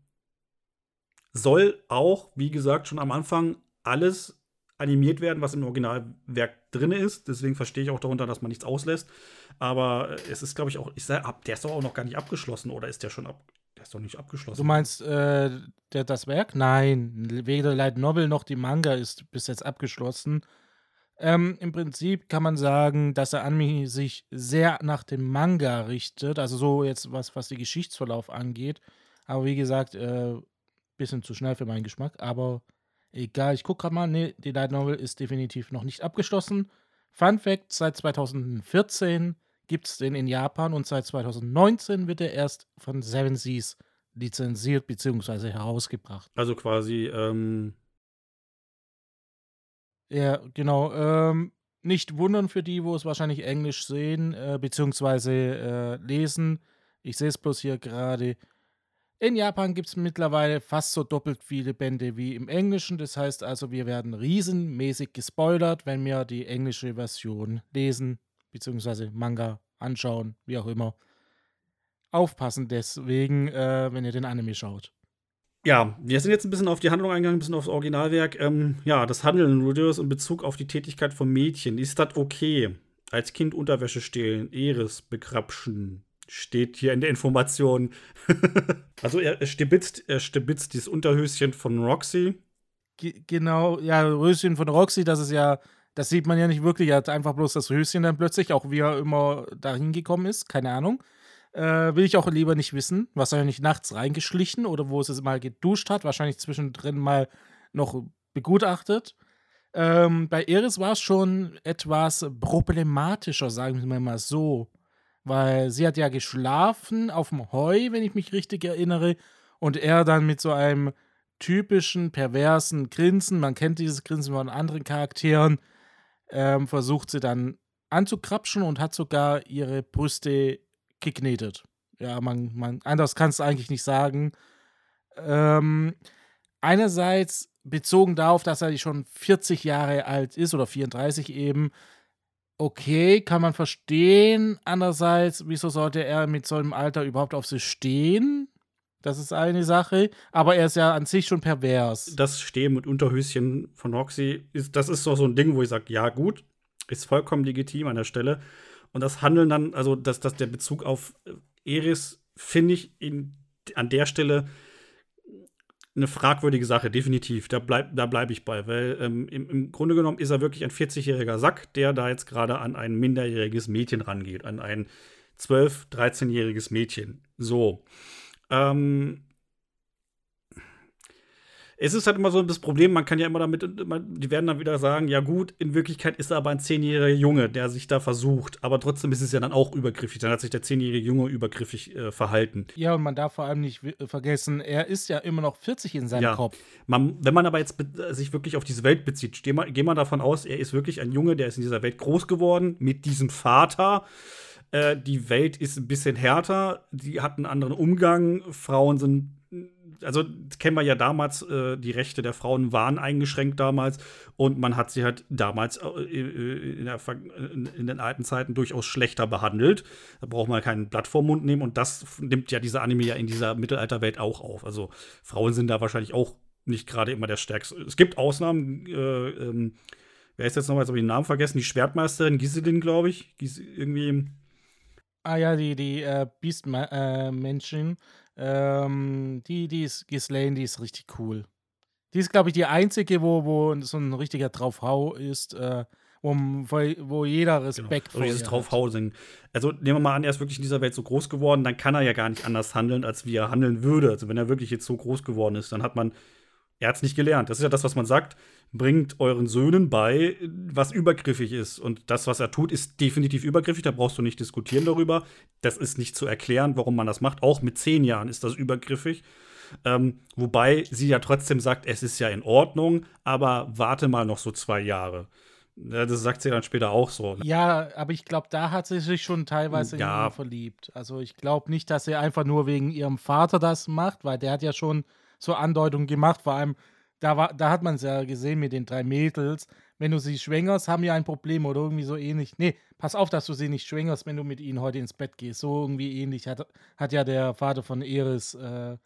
soll auch, wie gesagt, schon am Anfang alles animiert werden, was im Originalwerk drin ist. Deswegen verstehe ich auch darunter, dass man nichts auslässt. Aber es ist, glaube ich, auch, ich sag, der ist doch auch noch gar nicht abgeschlossen, oder ist der schon ab? Der ist doch nicht abgeschlossen. Du meinst äh, der, das Werk? Nein, weder Light Novel noch die Manga ist bis jetzt abgeschlossen. Ähm, Im Prinzip kann man sagen, dass der Anime sich sehr nach dem Manga richtet, also so jetzt was, was den Geschichtsverlauf angeht. Aber wie gesagt, äh, bisschen zu schnell für meinen Geschmack. Aber Egal, ich gucke gerade mal. Nee, die Light Novel ist definitiv noch nicht abgeschlossen. Fun Fact: Seit 2014 gibt es den in Japan und seit 2019 wird er erst von Seven Seas lizenziert bzw. herausgebracht. Also quasi, ähm. Ja, genau. Ähm, nicht wundern für die, wo es wahrscheinlich Englisch sehen äh, bzw. Äh, lesen. Ich sehe es bloß hier gerade. In Japan gibt es mittlerweile fast so doppelt viele Bände wie im Englischen. Das heißt also, wir werden riesenmäßig gespoilert, wenn wir die englische Version lesen, beziehungsweise Manga anschauen, wie auch immer. Aufpassen deswegen, äh, wenn ihr den Anime schaut. Ja, wir sind jetzt ein bisschen auf die Handlung eingegangen, ein bisschen aufs Originalwerk. Ähm, ja, das Handeln Rudeus in Bezug auf die Tätigkeit von Mädchen. Ist das okay? Als Kind Unterwäsche stehlen, Eris bekrapschen, steht hier in der Information. (laughs) also er, er, stibitzt, er stibitzt dieses Unterhöschen von Roxy. G genau, ja, Röschen von Roxy, das ist ja, das sieht man ja nicht wirklich. Er hat einfach bloß das Höschen dann plötzlich, auch wie er immer dahin gekommen ist, keine Ahnung. Äh, will ich auch lieber nicht wissen. Was er nicht nachts reingeschlichen oder wo es es mal geduscht hat. Wahrscheinlich zwischendrin mal noch begutachtet. Ähm, bei Iris war es schon etwas problematischer, sagen wir mal so. Weil sie hat ja geschlafen auf dem Heu, wenn ich mich richtig erinnere. Und er dann mit so einem typischen perversen Grinsen, man kennt dieses Grinsen von anderen Charakteren, ähm, versucht sie dann anzukrapschen und hat sogar ihre Brüste geknetet. Ja, man, man anders kannst du eigentlich nicht sagen. Ähm, einerseits bezogen darauf, dass er schon 40 Jahre alt ist oder 34 eben. Okay, kann man verstehen. Andererseits, wieso sollte er mit so einem Alter überhaupt auf sie stehen? Das ist eine Sache. Aber er ist ja an sich schon pervers. Das Stehen mit Unterhöschen von Roxy, ist, das ist doch so ein Ding, wo ich sage, ja, gut, ist vollkommen legitim an der Stelle. Und das Handeln dann, also dass, dass der Bezug auf Eris, finde ich in, an der Stelle eine fragwürdige Sache, definitiv. Da bleibe da bleib ich bei, weil ähm, im, im, Grunde genommen ist er wirklich ein 40-jähriger Sack, der da jetzt gerade an ein minderjähriges Mädchen rangeht, an ein 12-, 13-jähriges Mädchen. So. Ähm, es ist halt immer so das Problem, man kann ja immer damit, die werden dann wieder sagen, ja gut, in Wirklichkeit ist er aber ein zehnjähriger Junge, der sich da versucht, aber trotzdem ist es ja dann auch übergriffig, dann hat sich der zehnjährige Junge übergriffig äh, verhalten. Ja, und man darf vor allem nicht vergessen, er ist ja immer noch 40 in seinem ja. Kopf. Man, wenn man aber jetzt sich wirklich auf diese Welt bezieht, gehen wir, geh davon aus, er ist wirklich ein Junge, der ist in dieser Welt groß geworden, mit diesem Vater, äh, die Welt ist ein bisschen härter, die hat einen anderen Umgang, Frauen sind also kennen wir ja damals, äh, die Rechte der Frauen waren eingeschränkt damals und man hat sie halt damals äh, in, der, in, den alten Zeiten durchaus schlechter behandelt. Da braucht man keinen Blatt vor Mund nehmen und das nimmt ja dieser Anime ja in dieser Mittelalterwelt auch auf. Also Frauen sind da wahrscheinlich auch nicht gerade immer der Stärkste. Es gibt Ausnahmen, äh, ähm, wer ist jetzt nochmal, jetzt habe ich den Namen vergessen, die Schwertmeisterin Giselin, glaube ich. Gis irgendwie. Ah ja, die, die äh, Beastmenschen. Äh, ähm, die, die ist Ghislaine, die ist richtig cool. Die ist, glaube ich, die einzige, wo, wo so ein richtiger Draufhau ist, äh, wo, wo jeder genau. Respekt genau. vor dieses Draufhausing. Also nehmen wir mal an, er ist wirklich in dieser Welt so groß geworden, dann kann er ja gar nicht anders handeln, als wie er handeln würde. Also wenn er wirklich jetzt so groß geworden ist, dann hat man, er hat es nicht gelernt. Das ist ja das, was man sagt bringt euren Söhnen bei, was übergriffig ist. Und das, was er tut, ist definitiv übergriffig. Da brauchst du nicht diskutieren darüber. Das ist nicht zu erklären, warum man das macht. Auch mit zehn Jahren ist das übergriffig. Ähm, wobei sie ja trotzdem sagt, es ist ja in Ordnung, aber warte mal noch so zwei Jahre. Ja, das sagt sie dann später auch so. Ne? Ja, aber ich glaube, da hat sie sich schon teilweise ja. in ihn verliebt. Also ich glaube nicht, dass sie einfach nur wegen ihrem Vater das macht, weil der hat ja schon so Andeutungen gemacht, vor allem da, war, da hat man es ja gesehen mit den drei Mädels. Wenn du sie schwängerst, haben die ein Problem oder irgendwie so ähnlich. Nee, pass auf, dass du sie nicht schwängerst, wenn du mit ihnen heute ins Bett gehst. So irgendwie ähnlich hat, hat ja der Vater von Eris äh,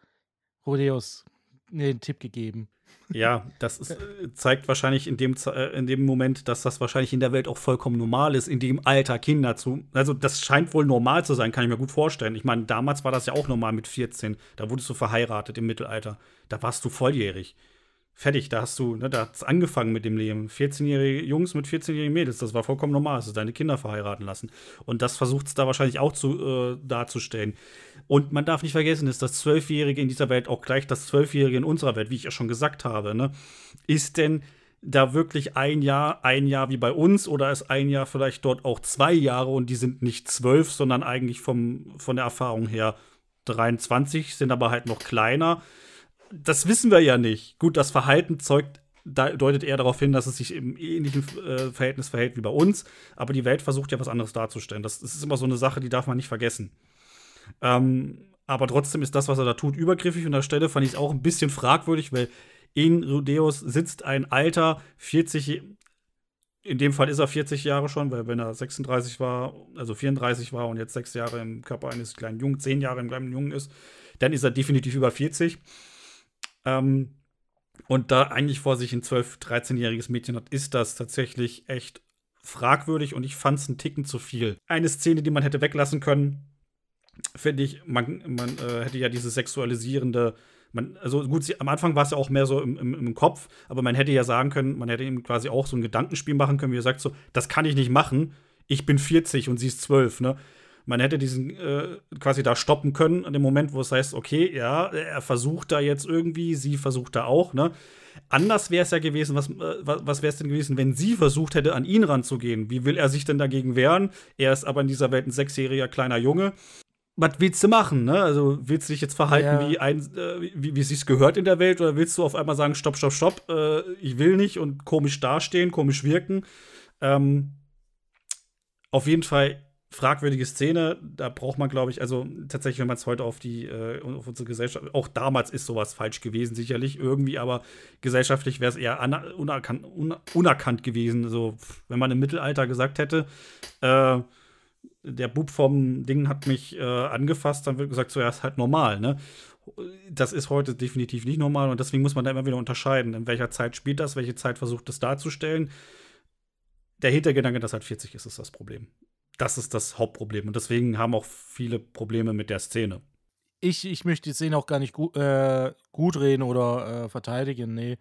Rodeus den Tipp gegeben. Ja, das ist, äh, zeigt wahrscheinlich in dem, äh, in dem Moment, dass das wahrscheinlich in der Welt auch vollkommen normal ist, in dem Alter Kinder zu. Also, das scheint wohl normal zu sein, kann ich mir gut vorstellen. Ich meine, damals war das ja auch normal mit 14. Da wurdest du verheiratet im Mittelalter. Da warst du volljährig fertig, da hast du, ne, da es angefangen mit dem Leben. 14-jährige Jungs mit 14-jährigen Mädels, das war vollkommen normal, dass du deine Kinder verheiraten lassen. Und das versucht es da wahrscheinlich auch zu, äh, darzustellen. Und man darf nicht vergessen, ist das Zwölfjährige in dieser Welt auch gleich das Zwölfjährige in unserer Welt, wie ich ja schon gesagt habe. Ne? Ist denn da wirklich ein Jahr, ein Jahr wie bei uns oder ist ein Jahr vielleicht dort auch zwei Jahre und die sind nicht zwölf, sondern eigentlich vom, von der Erfahrung her 23, sind aber halt noch kleiner das wissen wir ja nicht. Gut, das Verhalten zeugt, deutet eher darauf hin, dass es sich im ähnlichen äh, Verhältnis verhält wie bei uns. Aber die Welt versucht ja was anderes darzustellen. Das, das ist immer so eine Sache, die darf man nicht vergessen. Ähm, aber trotzdem ist das, was er da tut, übergriffig. Und an der Stelle fand ich es auch ein bisschen fragwürdig, weil in Rudeus sitzt ein alter 40, in dem Fall ist er 40 Jahre schon, weil wenn er 36 war, also 34 war und jetzt sechs Jahre im Körper eines kleinen Jungen, zehn Jahre im kleinen Jungen ist, dann ist er definitiv über 40. Ähm, und da eigentlich vor sich ein 12-, 13-jähriges Mädchen hat, ist das tatsächlich echt fragwürdig und ich fand es einen Ticken zu viel. Eine Szene, die man hätte weglassen können, finde ich, man, man äh, hätte ja diese sexualisierende, man, also gut, sie, am Anfang war es ja auch mehr so im, im, im, Kopf, aber man hätte ja sagen können, man hätte ihm quasi auch so ein Gedankenspiel machen können, wie er sagt so, das kann ich nicht machen, ich bin 40 und sie ist 12, ne? Man hätte diesen äh, quasi da stoppen können, an dem Moment, wo es heißt, okay, ja, er versucht da jetzt irgendwie, sie versucht da auch, ne? Anders wäre es ja gewesen, was, äh, was wäre es denn gewesen, wenn sie versucht hätte, an ihn ranzugehen? Wie will er sich denn dagegen wehren? Er ist aber in dieser Welt ein sechsjähriger kleiner Junge. Was willst du machen, ne? Also willst du dich jetzt verhalten, ja. wie, ein, äh, wie, wie es sich gehört in der Welt, oder willst du auf einmal sagen, stopp, stopp, stopp, äh, ich will nicht und komisch dastehen, komisch wirken? Ähm, auf jeden Fall fragwürdige Szene. Da braucht man, glaube ich, also tatsächlich, wenn man es heute auf die äh, auf unsere Gesellschaft, auch damals ist sowas falsch gewesen, sicherlich irgendwie, aber gesellschaftlich wäre es eher unerkannt, unerkannt gewesen. So, wenn man im Mittelalter gesagt hätte, äh, der Bub vom Ding hat mich äh, angefasst, dann wird gesagt, so ja, ist halt normal, ne? Das ist heute definitiv nicht normal und deswegen muss man da immer wieder unterscheiden, in welcher Zeit spielt das, welche Zeit versucht es darzustellen. Der Hintergedanke, dass halt 40 ist, ist das Problem das ist das Hauptproblem. Und deswegen haben auch viele Probleme mit der Szene. Ich, ich möchte die Szene auch gar nicht gu äh, gut reden oder äh, verteidigen. Nee.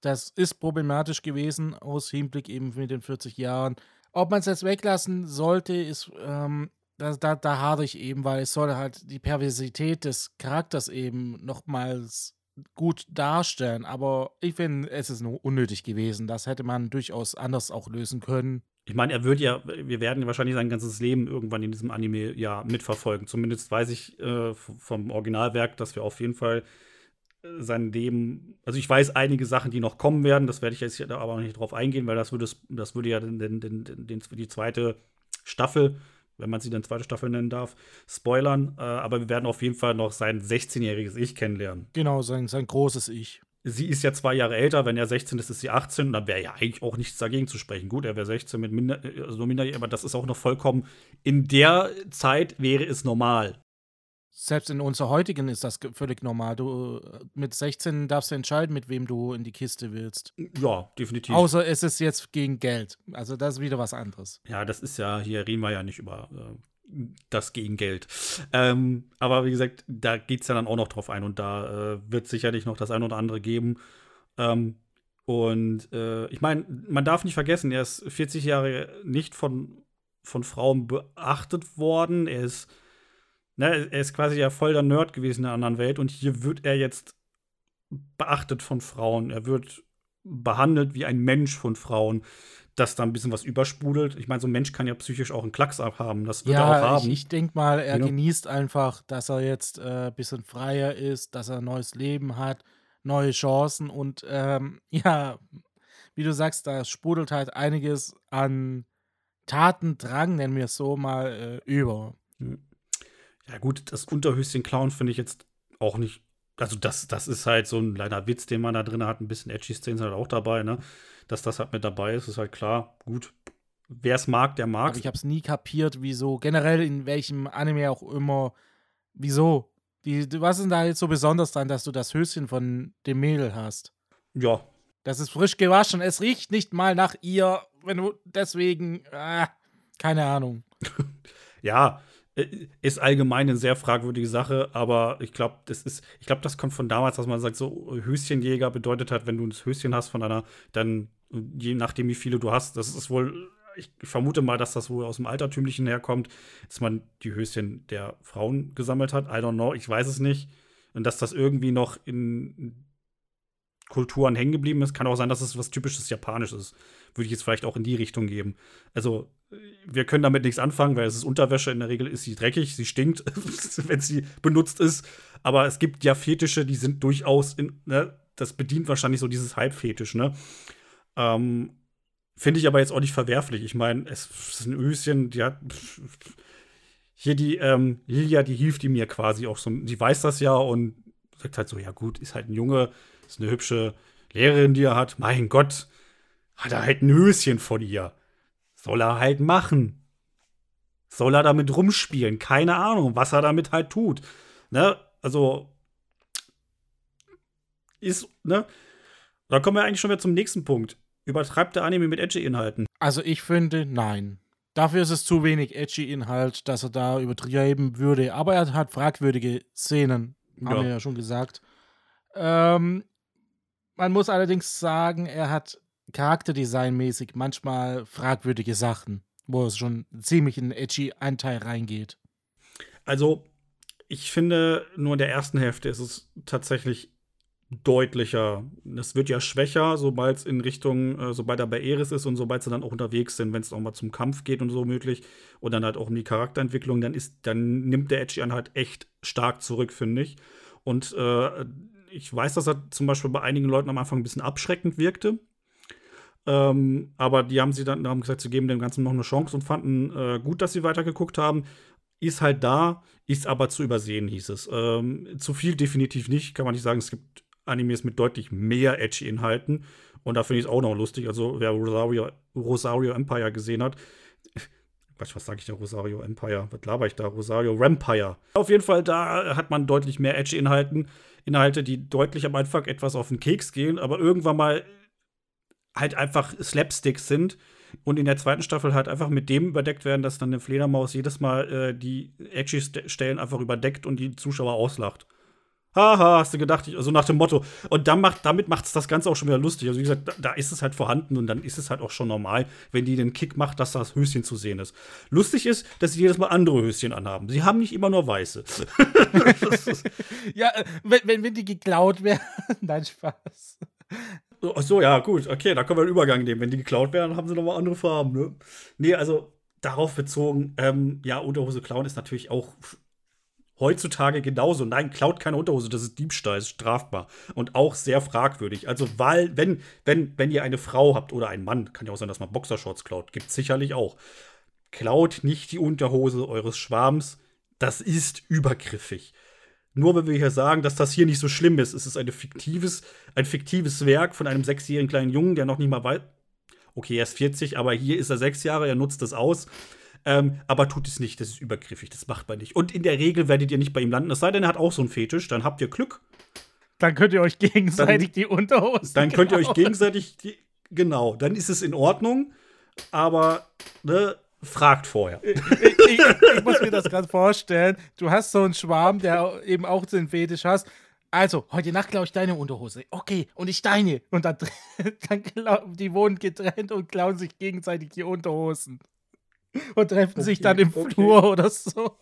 Das ist problematisch gewesen aus Hinblick eben mit den 40 Jahren. Ob man es jetzt weglassen sollte, ist, ähm, da, da, da hadere ich eben, weil es soll halt die Perversität des Charakters eben nochmals gut darstellen. Aber ich finde, es ist nur unnötig gewesen. Das hätte man durchaus anders auch lösen können. Ich meine, er wird ja, wir werden wahrscheinlich sein ganzes Leben irgendwann in diesem Anime ja mitverfolgen. Zumindest weiß ich äh, vom Originalwerk, dass wir auf jeden Fall äh, sein Leben, also ich weiß einige Sachen, die noch kommen werden, das werde ich jetzt aber nicht drauf eingehen, weil das würde, das würde ja den, den, den, die zweite Staffel, wenn man sie dann zweite Staffel nennen darf, spoilern. Äh, aber wir werden auf jeden Fall noch sein 16-jähriges Ich kennenlernen. Genau, sein, sein großes Ich sie ist ja zwei Jahre älter, wenn er 16 ist, ist sie 18 und dann wäre ja eigentlich auch nichts dagegen zu sprechen. Gut, er wäre 16 mit minder, also minderjährig, aber das ist auch noch vollkommen, in der Zeit wäre es normal. Selbst in unserer heutigen ist das völlig normal. Du mit 16 darfst du entscheiden, mit wem du in die Kiste willst. Ja, definitiv. Außer es ist jetzt gegen Geld. Also das ist wieder was anderes. Ja, das ist ja, hier reden wir ja nicht über äh, das gegen Geld. Ähm, aber wie gesagt, da geht es ja dann auch noch drauf ein und da äh, wird sicherlich noch das ein oder andere geben. Ähm, und äh, ich meine, man darf nicht vergessen, er ist 40 Jahre nicht von, von Frauen beachtet worden. Er ist, ne, er ist quasi ja voll der Nerd gewesen in der anderen Welt und hier wird er jetzt beachtet von Frauen. Er wird behandelt wie ein Mensch von Frauen dass da ein bisschen was übersprudelt. Ich meine, so ein Mensch kann ja psychisch auch einen Klacks abhaben. Das wird ja, er auch haben. Ich, ich denke mal, er ja. genießt einfach, dass er jetzt ein äh, bisschen freier ist, dass er ein neues Leben hat, neue Chancen und ähm, (laughs) ja, wie du sagst, da sprudelt halt einiges an Tatendrang, nennen wir es so mal, äh, über. Hm. Ja, gut, das Unterhöschen klauen finde ich jetzt auch nicht. Also, das, das ist halt so ein kleiner Witz, den man da drin hat. Ein bisschen edgy Szenen sind halt auch dabei, ne? Dass das halt mit dabei ist, ist halt klar. Gut, wer es mag, der mag. ich habe es nie kapiert, wieso, generell in welchem Anime auch immer, wieso. Die, was ist denn da jetzt so besonders dran, dass du das Höschen von dem Mädel hast? Ja. Das ist frisch gewaschen, es riecht nicht mal nach ihr, wenn du deswegen, äh, keine Ahnung. (laughs) ja, äh, ist allgemein eine sehr fragwürdige Sache, aber ich glaube, das ist, ich glaube, das kommt von damals, dass man sagt, so Höschenjäger bedeutet hat, wenn du ein Höschen hast von einer, dann je nachdem, wie viele du hast, das ist wohl, ich vermute mal, dass das wohl aus dem Altertümlichen herkommt, dass man die Höschen der Frauen gesammelt hat. I don't know, ich weiß es nicht. Und dass das irgendwie noch in Kulturen hängen geblieben ist. Kann auch sein, dass es was typisches Japanisches ist. Würde ich jetzt vielleicht auch in die Richtung geben. Also, wir können damit nichts anfangen, weil es ist Unterwäsche. In der Regel ist sie dreckig, sie stinkt, (laughs) wenn sie benutzt ist. Aber es gibt ja Fetische, die sind durchaus in, ne, das bedient wahrscheinlich so dieses Halbfetisch, ne? Ähm, Finde ich aber jetzt auch nicht verwerflich. Ich meine, es ist ein Öschen, die hat. Hier die ähm, Lilia, die hilft ihm mir quasi auch so. Die weiß das ja und sagt halt so: Ja, gut, ist halt ein Junge, ist eine hübsche Lehrerin, die er hat. Mein Gott, hat er halt ein Höschen von ihr. Soll er halt machen. Soll er damit rumspielen? Keine Ahnung, was er damit halt tut. Ne? Also, ist, ne? Da kommen wir eigentlich schon wieder zum nächsten Punkt. Übertreibt der Anime mit Edgy-Inhalten? Also ich finde, nein. Dafür ist es zu wenig Edgy-Inhalt, dass er da übertreiben würde. Aber er hat fragwürdige Szenen, haben ja. wir ja schon gesagt. Ähm, man muss allerdings sagen, er hat charakterdesignmäßig manchmal fragwürdige Sachen, wo es schon ziemlich in edgy Anteil reingeht. Also, ich finde, nur in der ersten Hälfte ist es tatsächlich deutlicher. Das wird ja schwächer, sobald es in Richtung, äh, sobald er bei Eris ist und sobald sie dann auch unterwegs sind, wenn es auch mal zum Kampf geht und so möglich und dann halt auch um die Charakterentwicklung, dann ist, dann nimmt der Edgy halt echt stark zurück, finde ich. Und äh, ich weiß, dass er zum Beispiel bei einigen Leuten am Anfang ein bisschen abschreckend wirkte. Ähm, aber die haben sie dann haben gesagt, sie geben dem Ganzen noch eine Chance und fanden äh, gut, dass sie weitergeguckt haben. Ist halt da, ist aber zu übersehen, hieß es. Ähm, zu viel definitiv nicht, kann man nicht sagen. Es gibt Animes mit deutlich mehr edgy Inhalten. Und da finde ich es auch noch lustig. Also, wer Rosario, Rosario Empire gesehen hat, Quatsch, was sage ich da? Rosario Empire. Was laber ich da? Rosario Rampire. Auf jeden Fall, da hat man deutlich mehr Edge-Inhalten. Inhalte, die deutlich am Anfang etwas auf den Keks gehen, aber irgendwann mal halt einfach Slapsticks sind und in der zweiten Staffel halt einfach mit dem überdeckt werden, dass dann eine Fledermaus jedes Mal äh, die edgy Stellen einfach überdeckt und die Zuschauer auslacht. Haha, hast du gedacht, so also nach dem Motto. Und dann macht, damit macht es das Ganze auch schon wieder lustig. Also, wie gesagt, da, da, ist es halt vorhanden und dann ist es halt auch schon normal, wenn die den Kick macht, dass das Höschen zu sehen ist. Lustig ist, dass sie jedes Mal andere Höschen anhaben. Sie haben nicht immer nur weiße. (laughs) ja, äh, wenn, wenn, wenn die geklaut werden. (laughs) Nein, Spaß. Ach so, ja, gut. Okay, da können wir einen Übergang nehmen. Wenn die geklaut werden, haben sie nochmal andere Farben, ne? Nee, also darauf bezogen, ähm, ja, Unterhose klauen ist natürlich auch heutzutage genauso. Nein, klaut keine Unterhose, das ist Diebstahl, ist strafbar und auch sehr fragwürdig. Also, weil, wenn, wenn, wenn ihr eine Frau habt oder einen Mann, kann ja auch sein, dass man Boxershorts klaut, gibt sicherlich auch. Klaut nicht die Unterhose eures Schwarms, das ist übergriffig. Nur wenn wir hier sagen, dass das hier nicht so schlimm ist, ist es ein fiktives, ein fiktives Werk von einem sechsjährigen kleinen Jungen, der noch nicht mal weiß. Okay, er ist 40, aber hier ist er sechs Jahre, er nutzt es aus. Ähm, aber tut es nicht, das ist übergriffig, das macht man nicht. Und in der Regel werdet ihr nicht bei ihm landen, es sei denn, er hat auch so einen Fetisch, dann habt ihr Glück. Dann könnt ihr euch gegenseitig dann, die Unterhosen. Dann könnt ihr euch gegenseitig die, genau, dann ist es in Ordnung, aber ne, fragt vorher. Ich, ich, ich muss mir das gerade vorstellen. Du hast so einen Schwarm, der eben auch den Fetisch hast. Also, heute Nacht klaue ich deine Unterhose. Okay, und ich deine. Und dann, (laughs) dann die wohnen getrennt und klauen sich gegenseitig die Unterhosen und treffen okay, sich dann im okay. Flur oder so.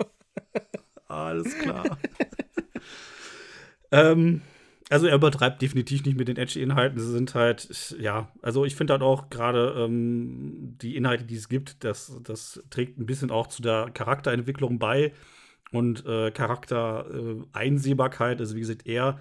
Alles klar. (laughs) ähm, also er übertreibt definitiv nicht mit den Edge-Inhalten. Sie sind halt, ja, also ich finde halt auch gerade ähm, die Inhalte, die es gibt, das, das trägt ein bisschen auch zu der Charakterentwicklung bei und äh, Charaktereinsehbarkeit. Äh, also wie gesagt, er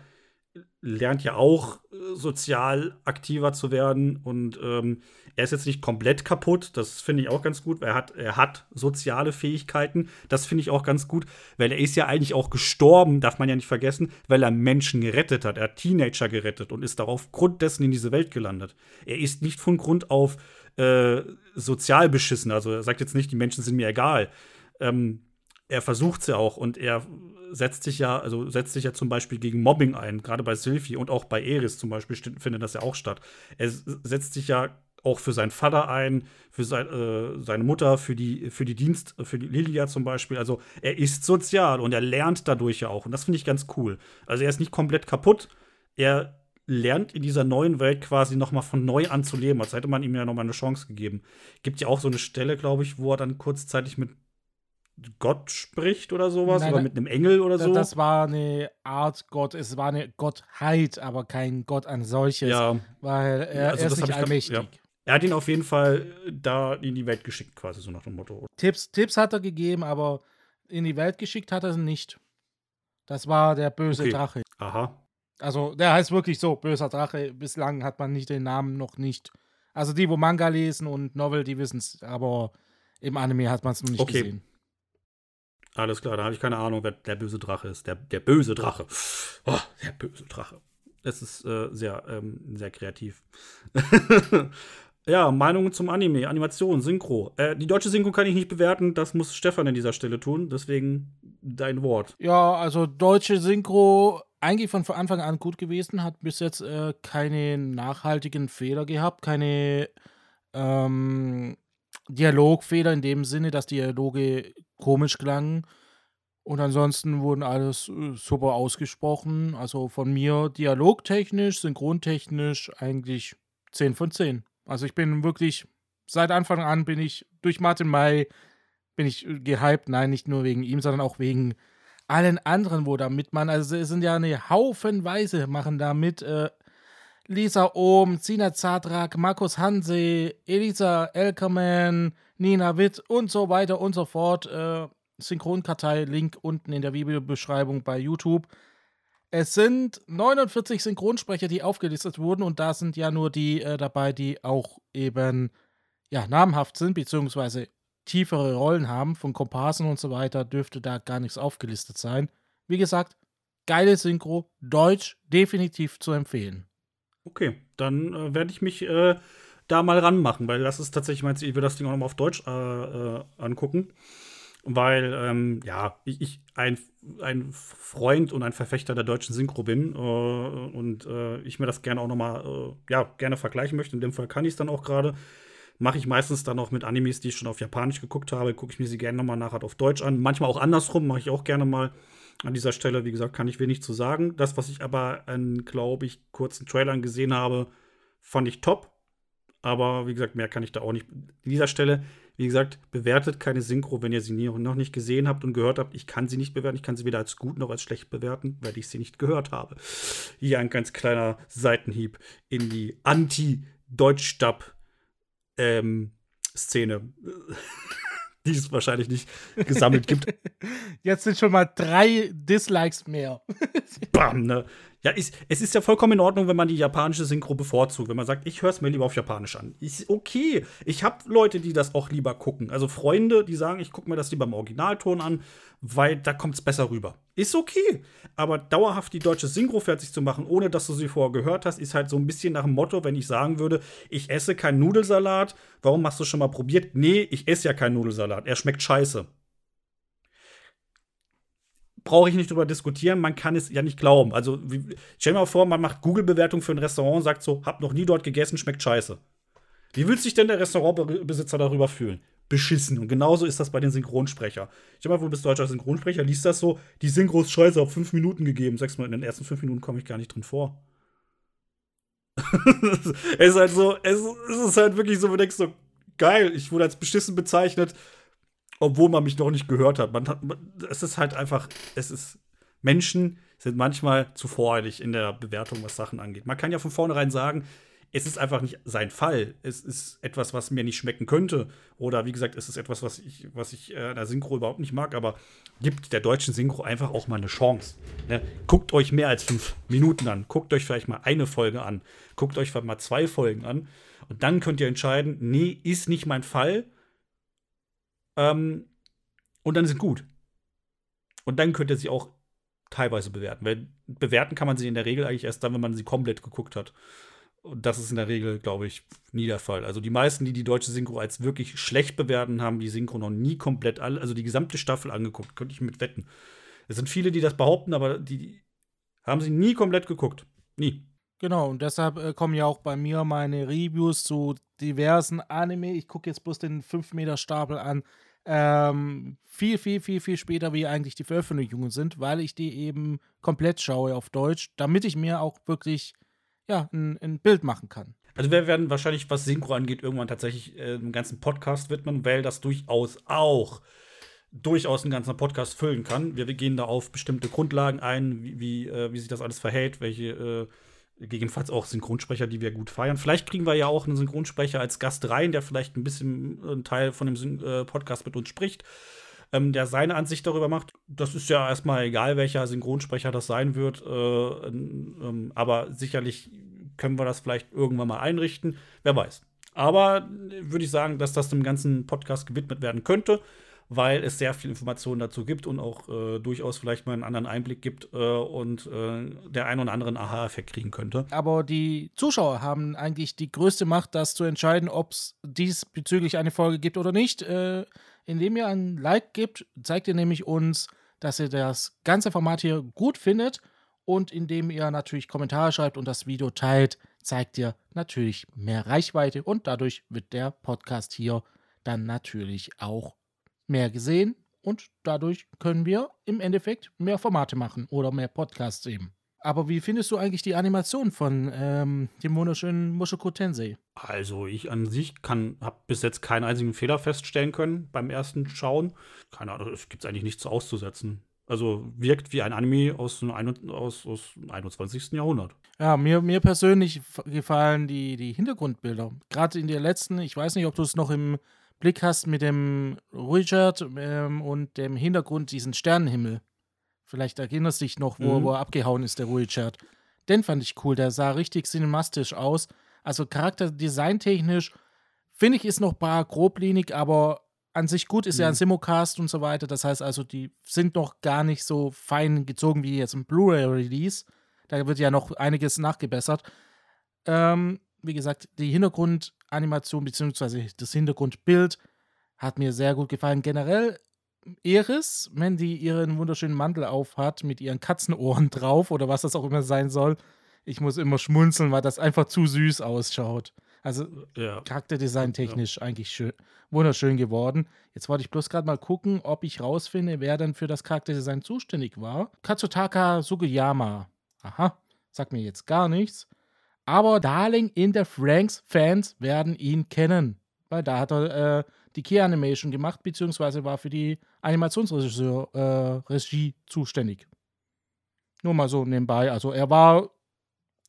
lernt ja auch äh, sozial aktiver zu werden und ähm, er ist jetzt nicht komplett kaputt, das finde ich auch ganz gut. Er hat, er hat soziale Fähigkeiten, das finde ich auch ganz gut, weil er ist ja eigentlich auch gestorben, darf man ja nicht vergessen, weil er Menschen gerettet hat. Er hat Teenager gerettet und ist darauf Grund dessen in diese Welt gelandet. Er ist nicht von Grund auf äh, sozial beschissen, also er sagt jetzt nicht, die Menschen sind mir egal. Ähm, er versucht es ja auch und er setzt sich ja, also setzt sich ja zum Beispiel gegen Mobbing ein, gerade bei Sylvie und auch bei Eris zum Beispiel findet das ja auch statt. Er setzt sich ja auch für seinen Vater ein, für sein, äh, seine Mutter, für die, für die Dienst, für die Lilia zum Beispiel. Also er ist sozial und er lernt dadurch ja auch. Und das finde ich ganz cool. Also er ist nicht komplett kaputt. Er lernt in dieser neuen Welt quasi noch mal von neu an zu leben, als hätte man ihm ja noch mal eine Chance gegeben. Gibt ja auch so eine Stelle, glaube ich, wo er dann kurzzeitig mit Gott spricht oder sowas Nein, oder mit einem Engel oder so. Das war eine Art Gott, es war eine Gottheit, aber kein Gott an solches, ja. weil er, also er ist nicht allmächtig. Ja. Er hat ihn auf jeden Fall da in die Welt geschickt, quasi so nach dem Motto. Tipps, Tipps hat er gegeben, aber in die Welt geschickt hat er sie nicht. Das war der böse okay. Drache. Aha. Also, der heißt wirklich so, böser Drache. Bislang hat man nicht den Namen noch nicht. Also, die, wo Manga lesen und Novel, die wissen es, aber im Anime hat man es noch nicht okay. gesehen. Alles klar, da habe ich keine Ahnung, wer der böse Drache ist. Der, der böse Drache. Oh, der böse Drache. Es ist äh, sehr, ähm, sehr kreativ. (laughs) ja, Meinungen zum Anime, Animation, Synchro. Äh, die deutsche Synchro kann ich nicht bewerten, das muss Stefan an dieser Stelle tun, deswegen dein Wort. Ja, also deutsche Synchro eigentlich von Anfang an gut gewesen, hat bis jetzt äh, keine nachhaltigen Fehler gehabt, keine ähm, Dialogfehler in dem Sinne, dass Dialoge komisch klangen. Und ansonsten wurden alles äh, super ausgesprochen. Also von mir dialogtechnisch, synchrontechnisch eigentlich 10 von 10. Also ich bin wirklich, seit Anfang an bin ich durch Martin May, bin ich äh, gehypt. Nein, nicht nur wegen ihm, sondern auch wegen allen anderen, wo da mitmachen. Also es sind ja eine Haufenweise, machen da mit. Äh, Lisa Ohm, Zina Zadrak, Markus Hanse, Elisa Elkerman, Nina Witt und so weiter und so fort. Äh, Synchronkartei, Link unten in der Videobeschreibung bei YouTube. Es sind 49 Synchronsprecher, die aufgelistet wurden und da sind ja nur die äh, dabei, die auch eben ja, namhaft sind, beziehungsweise tiefere Rollen haben, von Komparsen und so weiter, dürfte da gar nichts aufgelistet sein. Wie gesagt, geile Synchro, Deutsch, definitiv zu empfehlen. Okay, dann äh, werde ich mich äh, da mal ranmachen, weil das ist tatsächlich mein Ziel. Ich will das Ding auch nochmal auf Deutsch äh, äh, angucken. Weil, ähm, ja, ich, ich, ein, ein Freund und ein Verfechter der deutschen Synchro bin äh, und äh, ich mir das gerne auch nochmal, ja, gerne vergleichen möchte. In dem Fall kann ich es dann auch gerade. Mache ich meistens dann auch mit Animes, die ich schon auf Japanisch geguckt habe, gucke ich mir sie gerne nochmal nachher auf Deutsch an. Manchmal auch andersrum, mache ich auch gerne mal. An dieser Stelle, wie gesagt, kann ich wenig zu sagen. Das, was ich aber an, glaube ich, kurzen Trailern gesehen habe, fand ich top. Aber wie gesagt, mehr kann ich da auch nicht. An dieser Stelle, wie gesagt, bewertet keine Synchro, wenn ihr sie noch nicht gesehen habt und gehört habt. Ich kann sie nicht bewerten. Ich kann sie weder als gut noch als schlecht bewerten, weil ich sie nicht gehört habe. Hier ein ganz kleiner Seitenhieb in die Anti-Deutsch-Stab- ähm, (laughs) die es wahrscheinlich nicht gesammelt gibt. (laughs) Jetzt sind schon mal drei Dislikes mehr. Bam, ne? Ja, ist, es ist ja vollkommen in Ordnung, wenn man die japanische Synchro bevorzugt. Wenn man sagt, ich höre es mir lieber auf Japanisch an. Ist okay. Ich habe Leute, die das auch lieber gucken. Also Freunde, die sagen, ich gucke mir das lieber im Originalton an, weil da kommt es besser rüber. Ist okay. Aber dauerhaft die deutsche Synchro fertig zu machen, ohne dass du sie vorher gehört hast, ist halt so ein bisschen nach dem Motto, wenn ich sagen würde, ich esse keinen Nudelsalat, warum hast du schon mal probiert? Nee, ich esse ja keinen Nudelsalat. Er schmeckt scheiße brauche ich nicht drüber diskutieren, man kann es ja nicht glauben. Also, wie, stell dir mal vor, man macht Google-Bewertung für ein Restaurant und sagt so, hab noch nie dort gegessen, schmeckt scheiße. Wie will sich denn der Restaurantbesitzer darüber fühlen? Beschissen. Und genauso ist das bei den Synchronsprecher. Ich mal, du bist deutscher Synchronsprecher, liest das so, die Synchro ist scheiße, auf fünf Minuten gegeben. Sagst mal, in den ersten fünf Minuten komme ich gar nicht drin vor. (laughs) es ist halt so, es, es ist halt wirklich so, wo du denkst so, geil, ich wurde als beschissen bezeichnet obwohl man mich noch nicht gehört hat. Man hat es ist halt einfach, es ist Menschen sind manchmal zu voreilig in der Bewertung, was Sachen angeht. Man kann ja von vornherein sagen, es ist einfach nicht sein Fall. Es ist etwas, was mir nicht schmecken könnte. Oder wie gesagt, es ist etwas, was ich, was ich äh, der Synchro überhaupt nicht mag. Aber gibt der deutschen Synchro einfach auch mal eine Chance. Ne? Guckt euch mehr als fünf Minuten an. Guckt euch vielleicht mal eine Folge an. Guckt euch vielleicht mal zwei Folgen an. Und dann könnt ihr entscheiden, nee, ist nicht mein Fall. Ähm, und dann sind gut. Und dann könnt ihr sie auch teilweise bewerten. Weil bewerten kann man sie in der Regel eigentlich erst dann, wenn man sie komplett geguckt hat. Und das ist in der Regel, glaube ich, nie der Fall. Also die meisten, die die deutsche Synchro als wirklich schlecht bewerten, haben die Synchro noch nie komplett, alle, also die gesamte Staffel angeguckt. Könnte ich mit wetten. Es sind viele, die das behaupten, aber die haben sie nie komplett geguckt. Nie. Genau, und deshalb äh, kommen ja auch bei mir meine Reviews zu diversen Anime. Ich gucke jetzt bloß den 5-Meter-Stapel an. Ähm, viel, viel, viel, viel später, wie eigentlich die Veröffentlichungen sind, weil ich die eben komplett schaue auf Deutsch, damit ich mir auch wirklich ja, ein, ein Bild machen kann. Also wir werden wahrscheinlich, was Synchro angeht, irgendwann tatsächlich äh, einen ganzen Podcast widmen, weil das durchaus auch durchaus einen ganzen Podcast füllen kann. Wir, gehen da auf bestimmte Grundlagen ein, wie, wie, äh, wie sich das alles verhält, welche äh, gegebenenfalls auch Synchronsprecher, die wir gut feiern. Vielleicht kriegen wir ja auch einen Synchronsprecher als Gast rein, der vielleicht ein bisschen einen Teil von dem äh, Podcast mit uns spricht, ähm, der seine Ansicht darüber macht. Das ist ja erstmal egal, welcher Synchronsprecher das sein wird, äh, ähm, aber sicherlich können wir das vielleicht irgendwann mal einrichten. Wer weiß. Aber äh, würde ich sagen, dass das dem ganzen Podcast gewidmet werden könnte weil es sehr viel Informationen dazu gibt und auch äh, durchaus vielleicht mal einen anderen Einblick gibt äh, und äh, der einen oder anderen Aha-Effekt kriegen könnte. Aber die Zuschauer haben eigentlich die größte Macht, das zu entscheiden, ob es diesbezüglich eine Folge gibt oder nicht. Äh, indem ihr ein Like gibt, zeigt ihr nämlich uns, dass ihr das ganze Format hier gut findet. Und indem ihr natürlich Kommentare schreibt und das Video teilt, zeigt ihr natürlich mehr Reichweite und dadurch wird der Podcast hier dann natürlich auch mehr gesehen und dadurch können wir im Endeffekt mehr Formate machen oder mehr Podcasts eben. Aber wie findest du eigentlich die Animation von ähm, dem wunderschönen Mushoku Tensei? Also ich an sich kann, habe bis jetzt keinen einzigen Fehler feststellen können beim ersten Schauen. Keine Ahnung, es gibt eigentlich nichts auszusetzen. Also wirkt wie ein Anime aus dem, aus, aus dem 21. Jahrhundert. Ja, mir, mir persönlich gefallen die, die Hintergrundbilder. Gerade in der letzten, ich weiß nicht, ob du es noch im Blick hast mit dem Richard ähm, und dem Hintergrund, diesen Sternenhimmel. Vielleicht erinnerst du dich noch, wo, mhm. wo er abgehauen ist, der Richard. Den fand ich cool, der sah richtig cinemastisch aus. Also charakterdesigntechnisch finde ich ist noch bar groblinig, aber an sich gut ist mhm. ja ein. Simulcast und so weiter. Das heißt also, die sind noch gar nicht so fein gezogen wie jetzt ein Blu-ray-Release. Da wird ja noch einiges nachgebessert. Ähm, wie gesagt, die Hintergrundanimation bzw. das Hintergrundbild hat mir sehr gut gefallen. Generell Eris, wenn die ihren wunderschönen Mantel aufhat mit ihren Katzenohren (laughs) drauf oder was das auch immer sein soll, ich muss immer schmunzeln, weil das einfach zu süß ausschaut. Also ja. Charakterdesign technisch ja. eigentlich schön, wunderschön geworden. Jetzt wollte ich bloß gerade mal gucken, ob ich rausfinde, wer dann für das Charakterdesign zuständig war. Katsutaka Sugiyama. Aha, sagt mir jetzt gar nichts. Aber Darling in der Franks-Fans werden ihn kennen. Weil da hat er äh, die Key-Animation gemacht, beziehungsweise war für die Animationsregie äh, zuständig. Nur mal so nebenbei. Also er war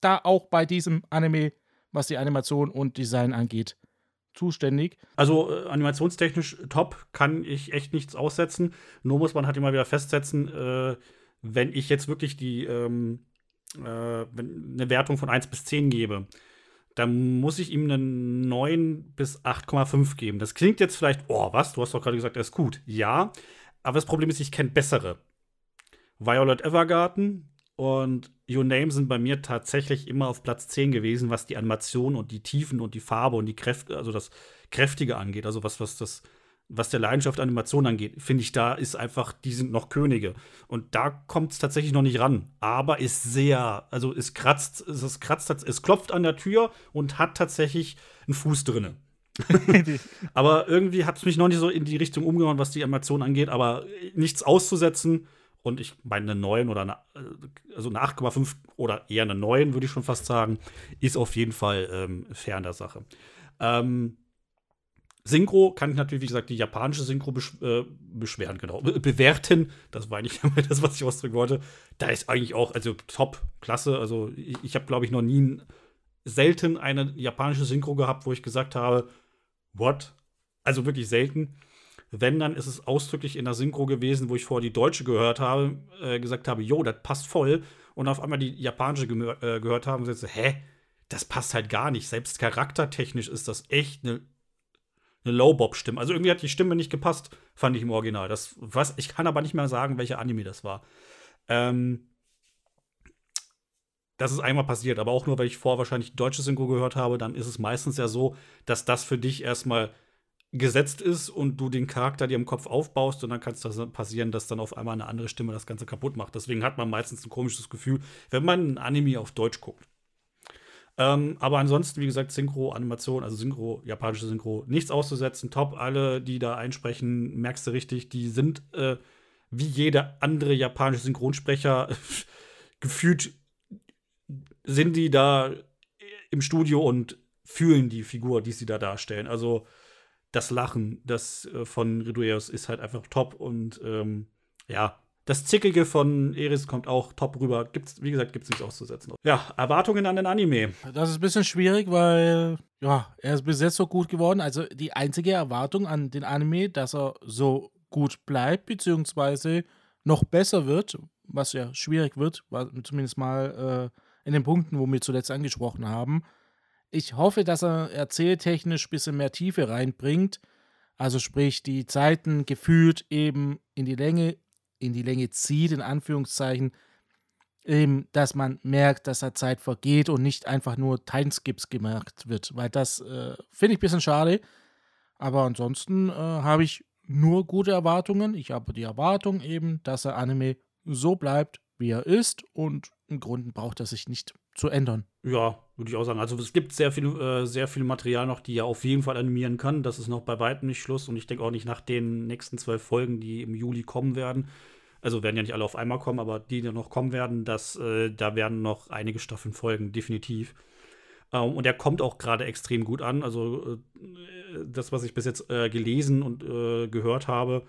da auch bei diesem Anime, was die Animation und Design angeht, zuständig. Also äh, animationstechnisch top, kann ich echt nichts aussetzen. Nur muss man halt immer wieder festsetzen, äh, wenn ich jetzt wirklich die ähm, äh, eine Wertung von 1 bis 10 gebe, dann muss ich ihm eine 9 bis 8,5 geben. Das klingt jetzt vielleicht, oh, was? Du hast doch gerade gesagt, er ist gut. Ja, aber das Problem ist, ich kenne bessere. Violet Evergarden und Your Name sind bei mir tatsächlich immer auf Platz 10 gewesen, was die Animation und die Tiefen und die Farbe und die Kräfte, also das Kräftige angeht. Also was, was das was der Leidenschaft Animation angeht, finde ich, da ist einfach, die sind noch Könige. Und da kommt es tatsächlich noch nicht ran. Aber ist sehr, also es kratzt, es kratzt, es klopft an der Tür und hat tatsächlich einen Fuß drinne. (laughs) aber irgendwie hat es mich noch nicht so in die Richtung umgehauen, was die Animation angeht, aber nichts auszusetzen. Und ich meine, eine 9 oder eine, also eine 8,5 oder eher eine 9, würde ich schon fast sagen, ist auf jeden Fall ähm, fair der Sache. Ähm, Synchro kann ich natürlich, wie gesagt, die japanische Synchro besch äh, beschweren, genau, be bewerten. Das war nicht (laughs) das, was ich ausdrücken wollte. Da ist eigentlich auch, also top, klasse. Also ich, ich habe, glaube ich, noch nie selten eine japanische Synchro gehabt, wo ich gesagt habe, what? Also wirklich selten. Wenn, dann ist es ausdrücklich in der Synchro gewesen, wo ich vorher die deutsche gehört habe, äh, gesagt habe, jo, das passt voll. Und auf einmal die japanische ge äh, gehört haben und so, hä? Das passt halt gar nicht. Selbst charaktertechnisch ist das echt eine eine Low-Bob-Stimme. Also irgendwie hat die Stimme nicht gepasst, fand ich im Original. Das, was, ich kann aber nicht mehr sagen, welcher Anime das war. Ähm, das ist einmal passiert, aber auch nur, weil ich vorher wahrscheinlich deutsche Synchro gehört habe, dann ist es meistens ja so, dass das für dich erstmal gesetzt ist und du den Charakter dir im Kopf aufbaust und dann kann es passieren, dass dann auf einmal eine andere Stimme das Ganze kaputt macht. Deswegen hat man meistens ein komisches Gefühl, wenn man ein Anime auf Deutsch guckt. Ähm, aber ansonsten, wie gesagt, Synchro, Animation, also Synchro, japanische Synchro, nichts auszusetzen. Top, alle, die da einsprechen, merkst du richtig, die sind äh, wie jeder andere japanische Synchronsprecher (laughs) gefühlt sind die da im Studio und fühlen die Figur, die sie da darstellen. Also das Lachen, das äh, von Ridueus ist halt einfach top und ähm, ja, das Zickige von Eris kommt auch top rüber. Gibt's, wie gesagt, gibt es nichts auszusetzen. Ja, Erwartungen an den Anime. Das ist ein bisschen schwierig, weil ja, er ist bis jetzt so gut geworden. Also die einzige Erwartung an den Anime, dass er so gut bleibt, beziehungsweise noch besser wird, was ja schwierig wird, zumindest mal äh, in den Punkten, wo wir zuletzt angesprochen haben. Ich hoffe, dass er erzähltechnisch ein bisschen mehr Tiefe reinbringt. Also sprich, die Zeiten gefühlt eben in die Länge in die Länge zieht, in Anführungszeichen, eben, dass man merkt, dass da Zeit vergeht und nicht einfach nur Timeskips gemacht wird. Weil das äh, finde ich ein bisschen schade. Aber ansonsten äh, habe ich nur gute Erwartungen. Ich habe die Erwartung eben, dass der Anime so bleibt, wie er ist und im Grunde braucht er sich nicht zu ändern. Ja, würde ich auch sagen. Also es gibt sehr viel, äh, sehr viel Material noch, die er auf jeden Fall animieren kann. Das ist noch bei weitem nicht Schluss und ich denke auch nicht nach den nächsten zwölf Folgen, die im Juli kommen werden. Also werden ja nicht alle auf einmal kommen, aber die, die noch kommen werden, das, äh, da werden noch einige Staffeln folgen, definitiv. Ähm, und er kommt auch gerade extrem gut an. Also äh, das, was ich bis jetzt äh, gelesen und äh, gehört habe,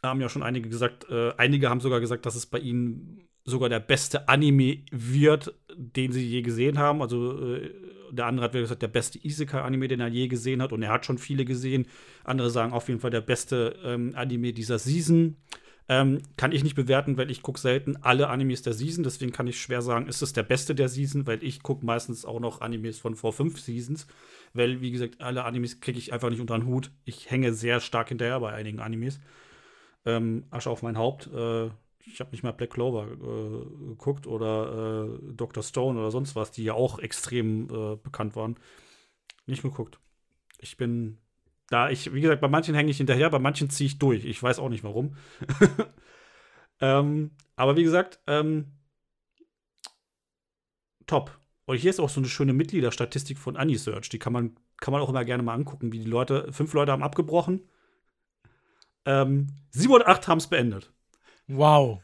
haben ja schon einige gesagt, äh, einige haben sogar gesagt, dass es bei ihnen sogar der beste Anime wird, den sie je gesehen haben. Also äh, der andere hat gesagt, der beste Isekai-Anime, den er je gesehen hat. Und er hat schon viele gesehen. Andere sagen auf jeden Fall der beste ähm, Anime dieser Season. Ähm, kann ich nicht bewerten, weil ich gucke selten alle Animes der Season. Deswegen kann ich schwer sagen, ist es der beste der Season, weil ich gucke meistens auch noch Animes von vor fünf Seasons. Weil, wie gesagt, alle Animes kriege ich einfach nicht unter den Hut. Ich hänge sehr stark hinterher bei einigen Animes. Ähm, Asche auf mein Haupt. Äh, ich habe nicht mal Black Clover äh, geguckt oder äh, Dr. Stone oder sonst was, die ja auch extrem äh, bekannt waren. Nicht geguckt. Ich bin da, ich, wie gesagt, bei manchen hänge ich hinterher, bei manchen ziehe ich durch. Ich weiß auch nicht warum. (laughs) ähm, aber wie gesagt, ähm, top. Und hier ist auch so eine schöne Mitgliederstatistik von Anisearch. Die kann man, kann man auch immer gerne mal angucken, wie die Leute, fünf Leute haben abgebrochen. Ähm, sieben oder acht haben es beendet. Wow.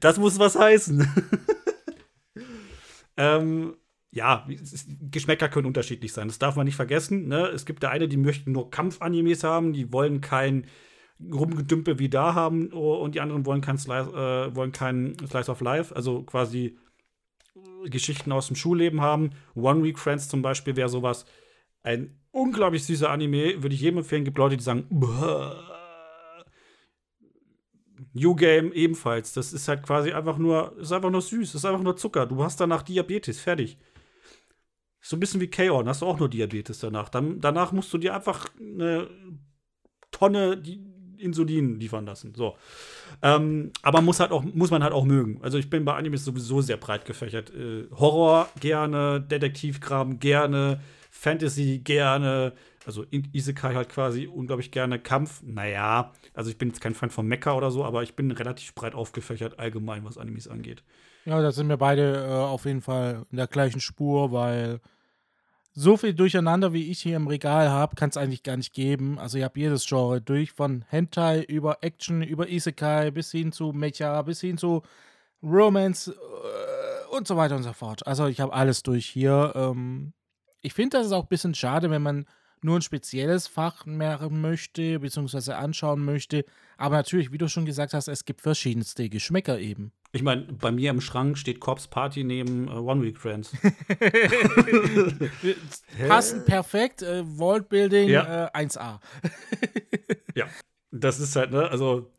Das muss was heißen. (laughs) ähm, ja, Geschmäcker können unterschiedlich sein. Das darf man nicht vergessen. Ne? Es gibt da eine, die möchten nur Kampfanimes haben, die wollen kein Rumgedümpel wie da haben und die anderen wollen kein Slice, äh, wollen kein Slice of Life, also quasi Geschichten aus dem Schulleben haben. One Week Friends zum Beispiel wäre sowas. Ein unglaublich süßer Anime, würde ich jedem empfehlen. Gibt Leute, die sagen, Bäh. New Game ebenfalls. Das ist halt quasi einfach nur, ist einfach nur süß, ist einfach nur Zucker. Du hast danach Diabetes, fertig. So ein bisschen wie K.O., hast du auch nur Diabetes danach. Dann, danach musst du dir einfach eine Tonne Insulin liefern lassen. So. Ähm, aber muss, halt auch, muss man halt auch mögen. Also ich bin bei Animes sowieso sehr breit gefächert. Äh, Horror gerne, Detektivkram gerne, Fantasy gerne, also Isekai halt quasi unglaublich gerne. Kampf, naja, also ich bin jetzt kein Fan von Mecha oder so, aber ich bin relativ breit aufgefächert allgemein, was Animes angeht. Ja, da sind wir beide äh, auf jeden Fall in der gleichen Spur, weil so viel Durcheinander, wie ich hier im Regal habe, kann es eigentlich gar nicht geben. Also ich habe jedes Genre durch, von Hentai über Action, über Isekai bis hin zu Mecha, bis hin zu Romance äh, und so weiter und so fort. Also ich habe alles durch hier. Ähm, ich finde, das ist auch ein bisschen schade, wenn man nur ein spezielles Fach machen möchte, beziehungsweise anschauen möchte. Aber natürlich, wie du schon gesagt hast, es gibt verschiedenste Geschmäcker eben. Ich meine, bei mir im Schrank steht Corps Party neben äh, One Week Friends. (laughs) Passen perfekt, äh, Worldbuilding ja. äh, 1A. (laughs) ja, das ist halt, ne, also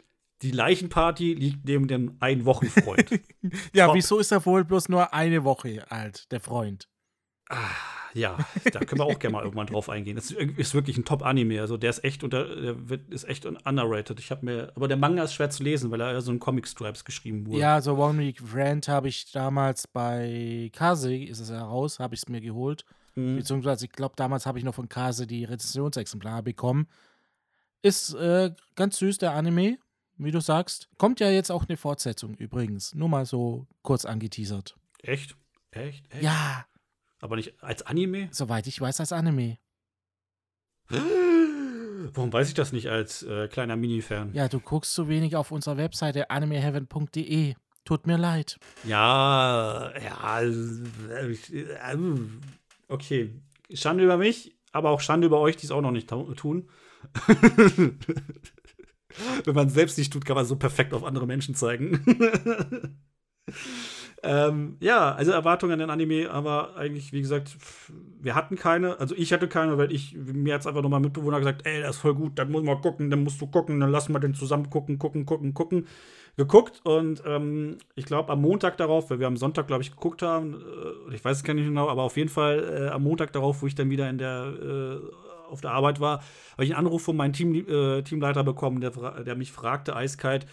die Leichenparty liegt neben dem Ein-Wochen-Freund. (laughs) ja, Top. wieso ist er wohl bloß nur eine Woche alt, der Freund? Ah ja, da können wir auch gerne mal irgendwann drauf eingehen. Das ist wirklich ein Top-Anime. Also der ist echt unter, der wird, ist echt underrated. Ich habe mir, aber der Manga ist schwer zu lesen, weil er so in Comic-Stripes geschrieben wurde. Ja, so One Week Rant habe ich damals bei Kase, ist es heraus, habe ich es mir geholt. Mhm. Beziehungsweise, ich glaube, damals habe ich noch von Kase die Rezensionsexemplare bekommen. Ist äh, ganz süß, der Anime, wie du sagst. Kommt ja jetzt auch eine Fortsetzung übrigens. Nur mal so kurz angeteasert. Echt? Echt? Echt? Ja. Aber nicht als Anime? Soweit ich weiß, als Anime. (gasps) Warum weiß ich das nicht als äh, kleiner Mini-Fan? Ja, du guckst zu wenig auf unserer Webseite animeheaven.de. Tut mir leid. Ja, ja. Äh, okay. Schande über mich, aber auch Schande über euch, die es auch noch nicht tun. (laughs) Wenn man es selbst nicht tut, kann man so perfekt auf andere Menschen zeigen. (laughs) Ähm, ja, also Erwartungen an den Anime, aber eigentlich, wie gesagt, wir hatten keine. Also ich hatte keine, weil ich, mir jetzt einfach nochmal Mitbewohner gesagt, ey, das ist voll gut, dann muss man gucken, dann musst du gucken, dann lassen wir den zusammen gucken, gucken, gucken, gucken. Geguckt und ähm, ich glaube am Montag darauf, weil wir am Sonntag, glaube ich, geguckt haben, äh, ich weiß es gar nicht genau, aber auf jeden Fall äh, am Montag darauf, wo ich dann wieder in der äh, auf der Arbeit war, habe ich einen Anruf von meinem Team, äh, Teamleiter bekommen, der, der mich fragte eiskalt: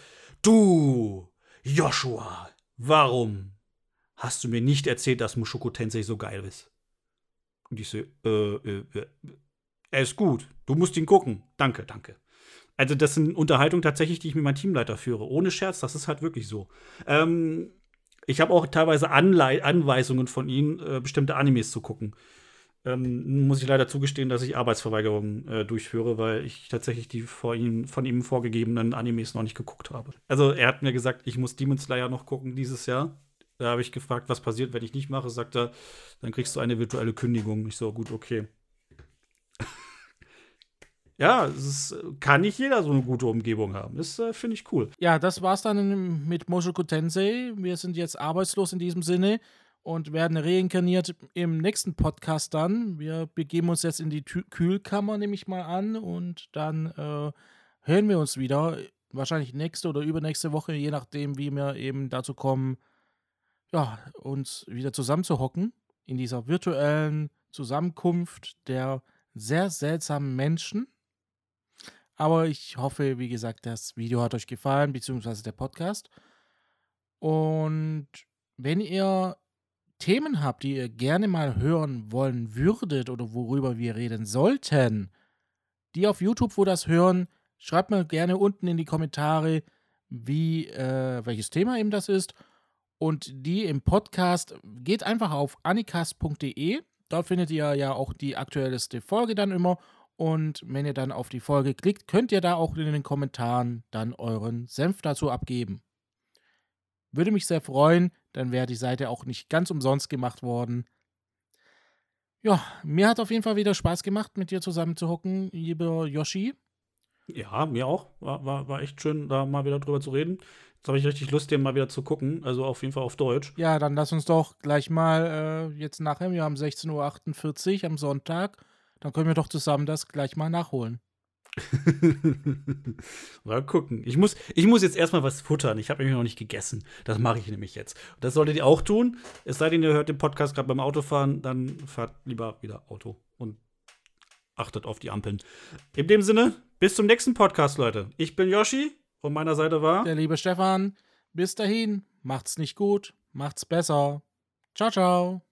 Du, Joshua, warum hast du mir nicht erzählt, dass Mushoku Tensei so geil ist? Und ich so, äh, äh, äh, er ist gut. Du musst ihn gucken. Danke, danke. Also, das sind Unterhaltungen tatsächlich, die ich mit meinem Teamleiter führe. Ohne Scherz, das ist halt wirklich so. Ähm, ich habe auch teilweise Anlei Anweisungen von ihnen, äh, bestimmte Animes zu gucken. Ähm, muss ich leider zugestehen, dass ich Arbeitsverweigerungen äh, durchführe, weil ich tatsächlich die ihm, von ihm vorgegebenen Animes noch nicht geguckt habe. Also er hat mir gesagt, ich muss Demon Slayer noch gucken dieses Jahr. Da habe ich gefragt, was passiert, wenn ich nicht mache. Sagt er, dann kriegst du eine virtuelle Kündigung. Ich so, gut, okay. (laughs) ja, es kann nicht jeder so eine gute Umgebung haben. Das äh, finde ich cool. Ja, das war's dann mit Mushoku Tensei. Wir sind jetzt arbeitslos in diesem Sinne und werden reinkarniert im nächsten Podcast dann. Wir begeben uns jetzt in die Tü Kühlkammer, nehme ich mal an, und dann äh, hören wir uns wieder. Wahrscheinlich nächste oder übernächste Woche, je nachdem, wie wir eben dazu kommen, ja, uns wieder zusammenzuhocken in dieser virtuellen Zusammenkunft der sehr seltsamen Menschen. Aber ich hoffe, wie gesagt, das Video hat euch gefallen, beziehungsweise der Podcast. Und wenn ihr Themen habt, die ihr gerne mal hören wollen würdet oder worüber wir reden sollten, die auf YouTube, wo das hören, schreibt mir gerne unten in die Kommentare, wie, äh, welches Thema eben das ist. Und die im Podcast, geht einfach auf anicast.de. Dort findet ihr ja auch die aktuellste Folge dann immer und wenn ihr dann auf die Folge klickt, könnt ihr da auch in den Kommentaren dann euren Senf dazu abgeben. Würde mich sehr freuen, dann wäre die Seite auch nicht ganz umsonst gemacht worden. Ja, mir hat auf jeden Fall wieder Spaß gemacht, mit dir zusammen zu hocken, lieber Yoshi. Ja, mir auch. War, war, war echt schön, da mal wieder drüber zu reden. Jetzt habe ich richtig Lust, den mal wieder zu gucken. Also auf jeden Fall auf Deutsch. Ja, dann lass uns doch gleich mal äh, jetzt nachher, wir haben 16.48 Uhr am Sonntag, dann können wir doch zusammen das gleich mal nachholen. (laughs) mal gucken. Ich muss, ich muss jetzt erstmal was futtern. Ich habe nämlich noch nicht gegessen. Das mache ich nämlich jetzt. Das solltet ihr auch tun. Es sei denn, ihr hört den Podcast gerade beim Autofahren, dann fahrt lieber wieder Auto und achtet auf die Ampeln. In dem Sinne, bis zum nächsten Podcast, Leute. Ich bin Yoshi. Von meiner Seite war der liebe Stefan. Bis dahin, macht's nicht gut, macht's besser. Ciao, ciao.